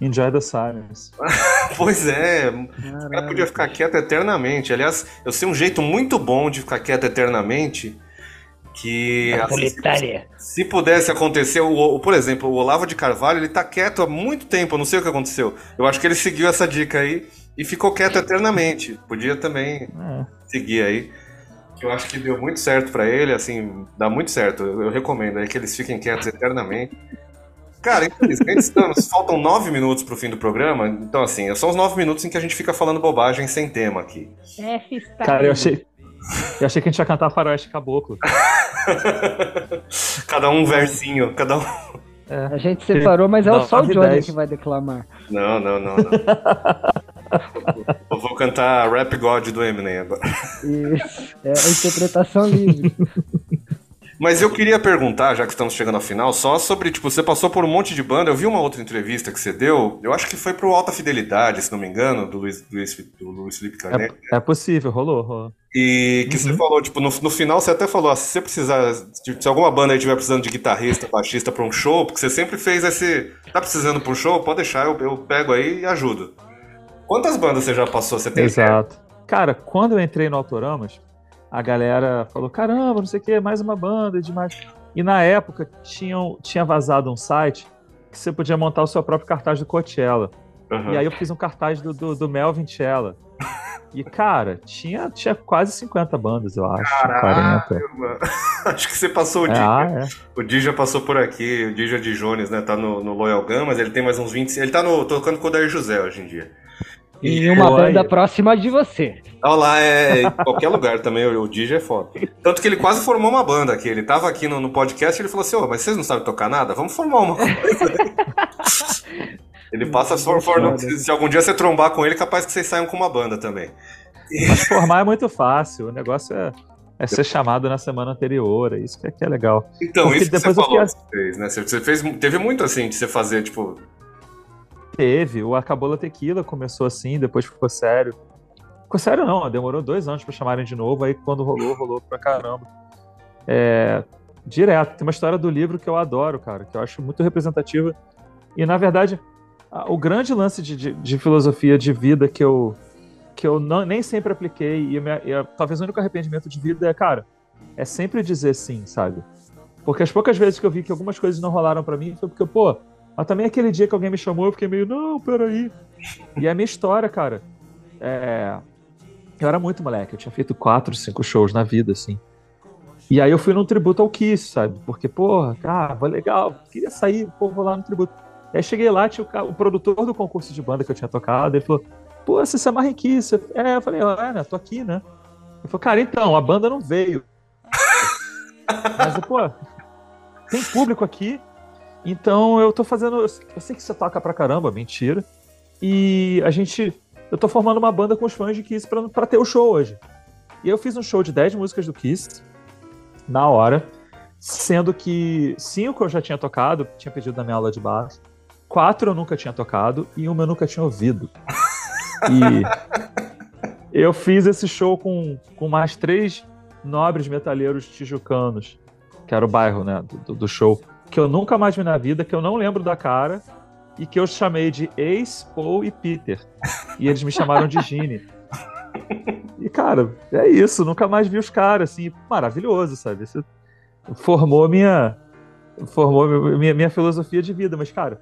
Enjoy the silence. pois é. O cara podia ficar quieto eternamente. Aliás, eu sei um jeito muito bom de ficar quieto eternamente. Que assim, Se pudesse acontecer, o, o- por exemplo, o Olavo de Carvalho, ele tá quieto há muito tempo, eu não sei o que aconteceu. Eu acho que ele seguiu essa dica aí e ficou quieto eternamente. Podia também É. seguir aí. Que eu acho que deu muito certo pra ele, assim, dá muito certo. Eu, eu recomendo aí que eles fiquem quietos eternamente. Cara, infelizmente estamos, faltam nove minutos pro fim do programa, então assim, são os nove minutos em que a gente fica falando bobagem sem tema aqui. F está Cara, eu achei. Eu achei que a gente ia cantar Faroeste Caboclo. cada um versinho, cada um. A gente separou, mas é Não, só o Johnny dez. que vai declamar. Não, não, não, não. Eu vou cantar Rap God do Eminem agora. Isso. É a interpretação livre. Mas eu queria perguntar, já que estamos chegando ao final, só sobre, tipo, você passou por um monte de banda. Eu vi uma outra entrevista que você deu, eu acho que foi pro Alta Fidelidade, se não me engano, do Luiz, Luiz, do Luiz Felipe Canet. É, é possível, rolou, rolou. E que você falou, tipo, no, no final você até falou, ah, se você precisar, tipo, se alguma banda aí tiver precisando de guitarrista, baixista pra um show, porque você sempre fez esse. Tá precisando pra um show? Pode deixar, eu, eu pego aí e ajudo. Quantas bandas você já passou? Você tem Exato. Cara, quando eu entrei no Autoramas, a galera falou: caramba, não sei o que, mais uma banda, demais. E na época tinham, tinha vazado um site que você podia montar o seu próprio cartaz do Coachella. Aham. E aí eu fiz um cartaz do, do, do Melvin Chella. E, cara, tinha, tinha quase 50 bandas, eu acho. 40. Caralho, mano. Acho que você passou o É, dia. ah, é. O Dija passou por aqui, o Dija de Jones, né? Tá no, no Loyal Gun, mas ele tem mais uns 20. Ele tá no, tocando com o Dair José hoje em dia. E uma banda aí. próxima de você. Olha lá, é em qualquer lugar também, o, Dija é foda. Tanto que ele quase formou uma banda aqui. Ele tava aqui no, no podcast e ele falou assim: Ô, mas vocês não sabem tocar nada? Vamos formar uma coisa. ele passa for, for, se, se algum dia você trombar com ele, capaz que vocês saiam com uma banda também. Mas formar é muito fácil. O negócio é, é ser chamado na semana anterior. É isso que é, que é legal. Então, Porque isso que você falou fiquei- que você fez, né? Você fez, teve muito assim de você fazer, tipo. Teve. O Acabola Tequila começou assim, depois ficou sério. Ficou sério não, demorou dois anos pra chamarem de novo. Aí quando rolou, rolou pra caramba. É, direto. Tem uma história do livro que eu adoro, cara, que eu acho muito representativa. E na verdade, o grande lance de, de- de filosofia de vida que eu, que eu não- nem sempre apliquei, e, minha- e talvez o único arrependimento de vida é, cara, é sempre dizer sim, sabe? Porque as poucas vezes que eu vi que algumas coisas não rolaram pra mim foi porque, pô, mas também aquele dia que alguém me chamou, eu fiquei meio, não, peraí. E é a minha história, cara. É, Eu era muito moleque, eu tinha feito quatro, cinco shows na vida, assim. E aí eu fui num tributo ao Kiss, sabe? Porque, porra, cara, foi legal, queria sair, pô, vou lá no tributo. E aí cheguei lá, tinha o, o produtor do concurso de banda que eu tinha tocado, ele falou, pô, você se amarra em Kiss? É, eu falei, é, né, tô aqui, né? Ele falou, cara, então, a banda não veio. Mas, pô, tem público aqui, então eu tô fazendo. Eu sei que você toca pra caramba, mentira. E a gente. Eu tô formando uma banda com os fãs de Kiss pra, pra ter o show hoje. E eu fiz um show de 10 músicas do Kiss, na hora, sendo que cinco eu já tinha tocado, tinha pedido na minha aula de baixo, quatro eu nunca tinha tocado e uma eu nunca tinha ouvido. E eu fiz esse show com, com mais três nobres metaleiros tijucanos, que era o bairro né, do, do show, que eu nunca mais vi na vida, que eu não lembro da cara, e que eu chamei de Ace, Paul e Peter. E eles me chamaram de Gene. E, cara, é isso. Nunca mais vi os caras, assim, maravilhoso, sabe? Isso formou minha. Formou minha, minha filosofia de vida, mas, cara,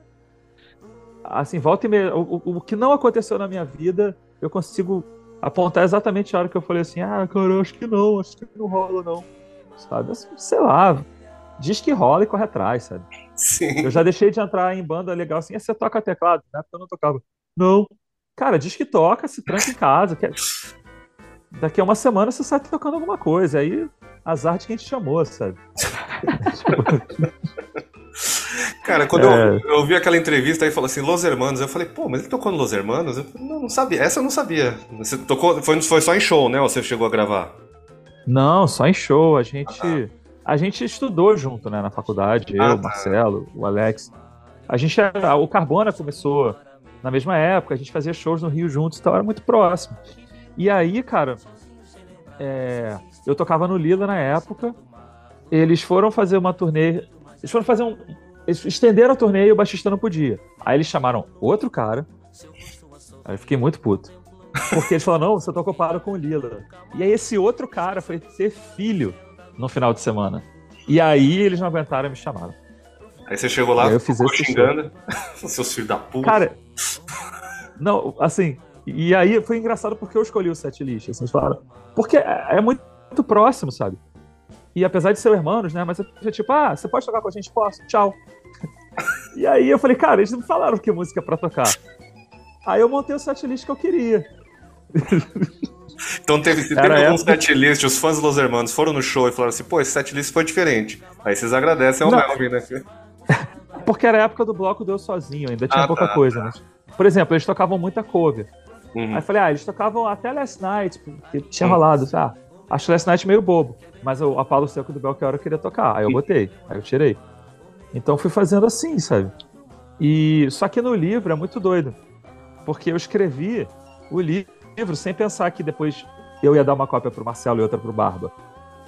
assim, volta e meia. O, o, o, que não aconteceu na minha vida, eu consigo apontar exatamente a hora que eu falei assim: ah, cara, eu acho que não, acho que não rola, não. Sabe? Sei lá. Diz que rola e corre atrás, sabe? Sim. Eu já deixei de entrar em banda legal assim. Você toca teclado? Na época eu não tocava. Não. Cara, diz que toca, se tranca em casa. Que... Daqui a uma semana você sai tocando alguma coisa. Aí, azar de quem te chamou, sabe? Cara, quando é... eu, eu ouvi aquela entrevista aí falou assim, Los Hermanos, eu falei, pô, mas ele tocou no Los Hermanos? Eu falei, não, não sabia. Essa eu não sabia. Você tocou. Foi, foi só em show, né? Ou você chegou a gravar? Não, só em show. A gente. Ah, tá. A gente estudou junto, né, na faculdade, ah, eu, o tá. Marcelo, o Alex. A gente era, o Carbona começou na mesma época, a gente fazia shows no Rio juntos, então era muito próximo. E aí, cara, é, eu tocava no Lila na época. Eles foram fazer uma turnê. Eles foram fazer um. Eles estenderam a turnê e o baixista não podia. Aí eles chamaram outro cara. Aí eu fiquei muito puto. Porque eles falaram, não, você tá ocupado com o Lila. E aí esse outro cara foi ter filho no final de semana. E aí eles não aguentaram e me chamaram. Aí você chegou lá, eu fiz esse xingando, seus filhos da puta. Cara, não, assim, e aí foi engraçado porque eu escolhi o set list, assim, falaram. Porque é, é muito, muito, próximo, sabe? E apesar de ser irmãos, né? Mas é tipo, ah, você pode tocar com a gente? Posso? Tchau. e aí eu falei, cara, eles não falaram que música pra tocar. Aí eu montei o set list que eu queria. Então teve, teve algum época... setlist, os fãs dos Los Hermanos foram no show e falaram assim, pô, esse setlist foi diferente. Aí vocês agradecem ao Não. Melvin, né? Porque era a época do bloco Deu Sozinho, ainda tinha ah, pouca tá, coisa, tá. Mas, por exemplo, eles tocavam muita cover. Uhum. Aí eu falei, ah, eles tocavam até Last Night, porque tinha uhum. rolado, ah, acho Last Night meio bobo, mas o Apalo Seco do Belchior eu queria tocar, aí eu botei, aí eu tirei. Então fui fazendo assim, sabe? E só que no livro é muito doido, porque eu escrevi o livro livro sem pensar que depois eu ia dar uma cópia pro Marcelo e outra pro Barba.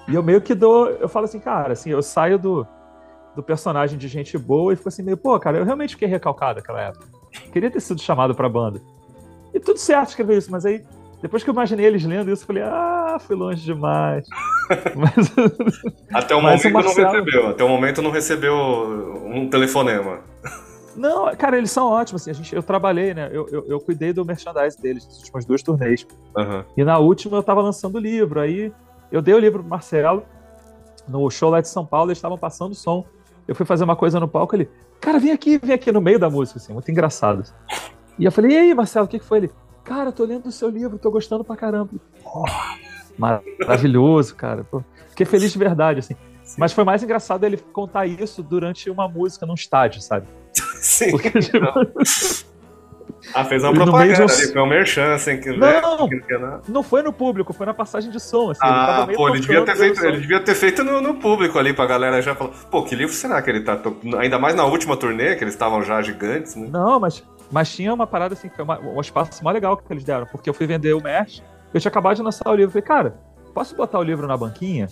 E eu meio que dou, eu falo assim, cara, assim, eu saio do, do personagem de gente boa e fico assim, meio, pô, cara, eu realmente fiquei recalcado naquela época. Queria ter sido chamado pra banda. E tudo certo escrever isso, mas aí, depois que eu imaginei eles lendo isso, eu falei, ah, fui longe demais. mas, até o momento Marcelo... não recebeu, até o momento não recebeu um telefonema. Não, cara, eles são ótimos. Assim, a gente, eu trabalhei, né? Eu, eu, eu cuidei do merchandise deles nas últimas duas turnês. Uhum. E na última eu tava lançando o livro. Aí eu dei o livro pro Marcelo. No show lá de São Paulo, eles estavam passando o som. Eu fui fazer uma coisa no palco, ele, cara, vem aqui, vem aqui no meio da música, assim, muito engraçado. E eu falei, e aí, Marcelo, o que, que foi? Ele, cara, tô lendo o seu livro, tô gostando pra caramba. Oh, maravilhoso, cara. Pô, fiquei feliz de verdade, assim. Mas foi mais engraçado ele contar isso durante uma música num estádio, sabe? Sim. Porque, tipo... Ah, fez uma propaganda ali, foi um merchan, assim, que, não, né? não foi no público, foi na passagem de som, assim. Ah, ele pô, ele devia, ter feito, ele devia ter feito no, no, público ali pra galera já falar, pô, que livro será que ele tá... Ainda mais na última turnê, que eles estavam já gigantes, né? Não, mas, mas tinha uma parada, assim, foi uma, um espaço mó legal que eles deram, porque eu fui vender o merch, eu tinha acabado de lançar o livro, falei, cara, posso botar o livro na banquinha?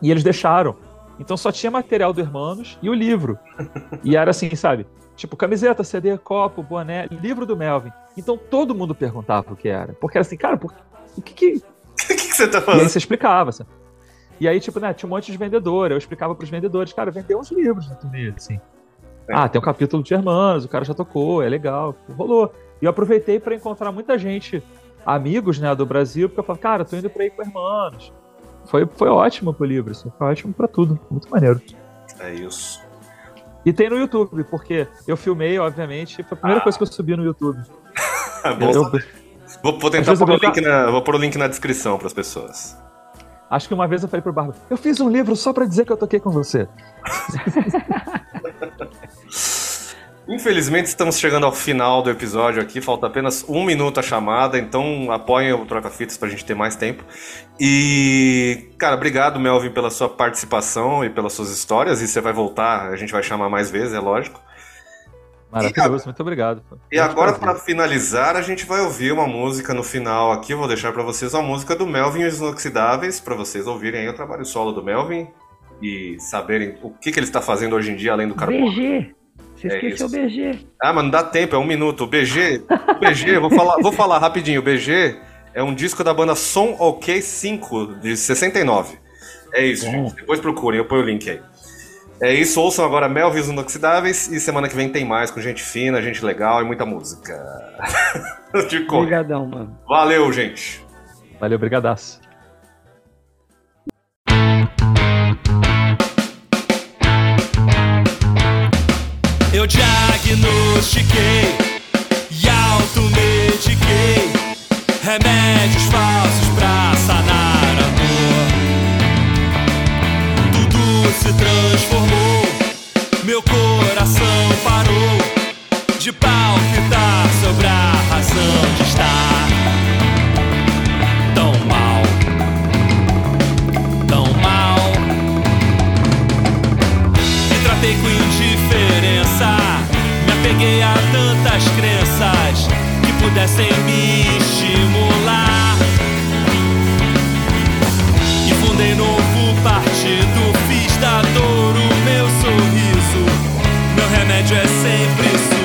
E eles deixaram. Então só tinha material do Hermanos e o livro. E era assim, sabe? Tipo, camiseta, CD, copo, boné, livro do Melvin. Então todo mundo perguntava o que era. Porque era assim, cara, por... o que que... O que, que você tá falando? E aí você explicava, assim. E aí, tipo, né, tinha um monte de vendedor. Eu explicava pros vendedores, cara, vendeu uns livros na turnê, assim. É. Ah, tem um capítulo de Hermanos, o cara já tocou, é legal, rolou. E eu aproveitei para encontrar muita gente, amigos, né, do Brasil, porque eu falei, cara, tô indo pra ir com Hermanos foi, foi ótimo pro livro, assim, foi ótimo pra tudo. Muito maneiro. É isso. E tem no YouTube, porque eu filmei, obviamente, foi a primeira ah. coisa que eu subi no YouTube. Bom, eu. Vou, vou tentar pôr o, link na, vou pôr o link na descrição para as pessoas. Acho que uma vez eu falei pro Barba, eu fiz um livro só para dizer que eu toquei com você. Infelizmente estamos chegando ao final do episódio aqui, falta apenas um minuto a chamada, então apoiem o Troca Fitas pra gente ter mais tempo. E, cara, obrigado, Melvin, pela sua participação e pelas suas histórias, e você vai voltar, a gente vai chamar mais vezes, é lógico. Maravilhoso, e, muito obrigado. E agora, para finalizar, a gente vai ouvir uma música no final aqui. Vou deixar para vocês uma música do Melvin e os Inoxidáveis, para vocês ouvirem aí o trabalho solo do Melvin e saberem o que, que ele está fazendo hoje em dia além do carbono. BG! Você é esqueceu o BG. Ah, mas não dá tempo, é um minuto. O BG, o BG, vou falar, vou falar rapidinho. O BG é um disco da banda Som OK 5, de 69. É isso, gente. Depois procurem, eu ponho o link aí. É isso, ouçam agora Melvis Inoxidáveis e semana que vem tem mais com gente fina, gente legal e muita música. Obrigadão, mano. Valeu, gente. Valeu, brigadaço. Eu diagnostiquei e automediquei remédios falsos pra sanar a dor. Tudo se transformou, meu coração parou de palpitar sobre a razão de estar pudessem me estimular. E fundei novo partido, fiz da dor o meu sorriso. Meu remédio é sempre suspeitar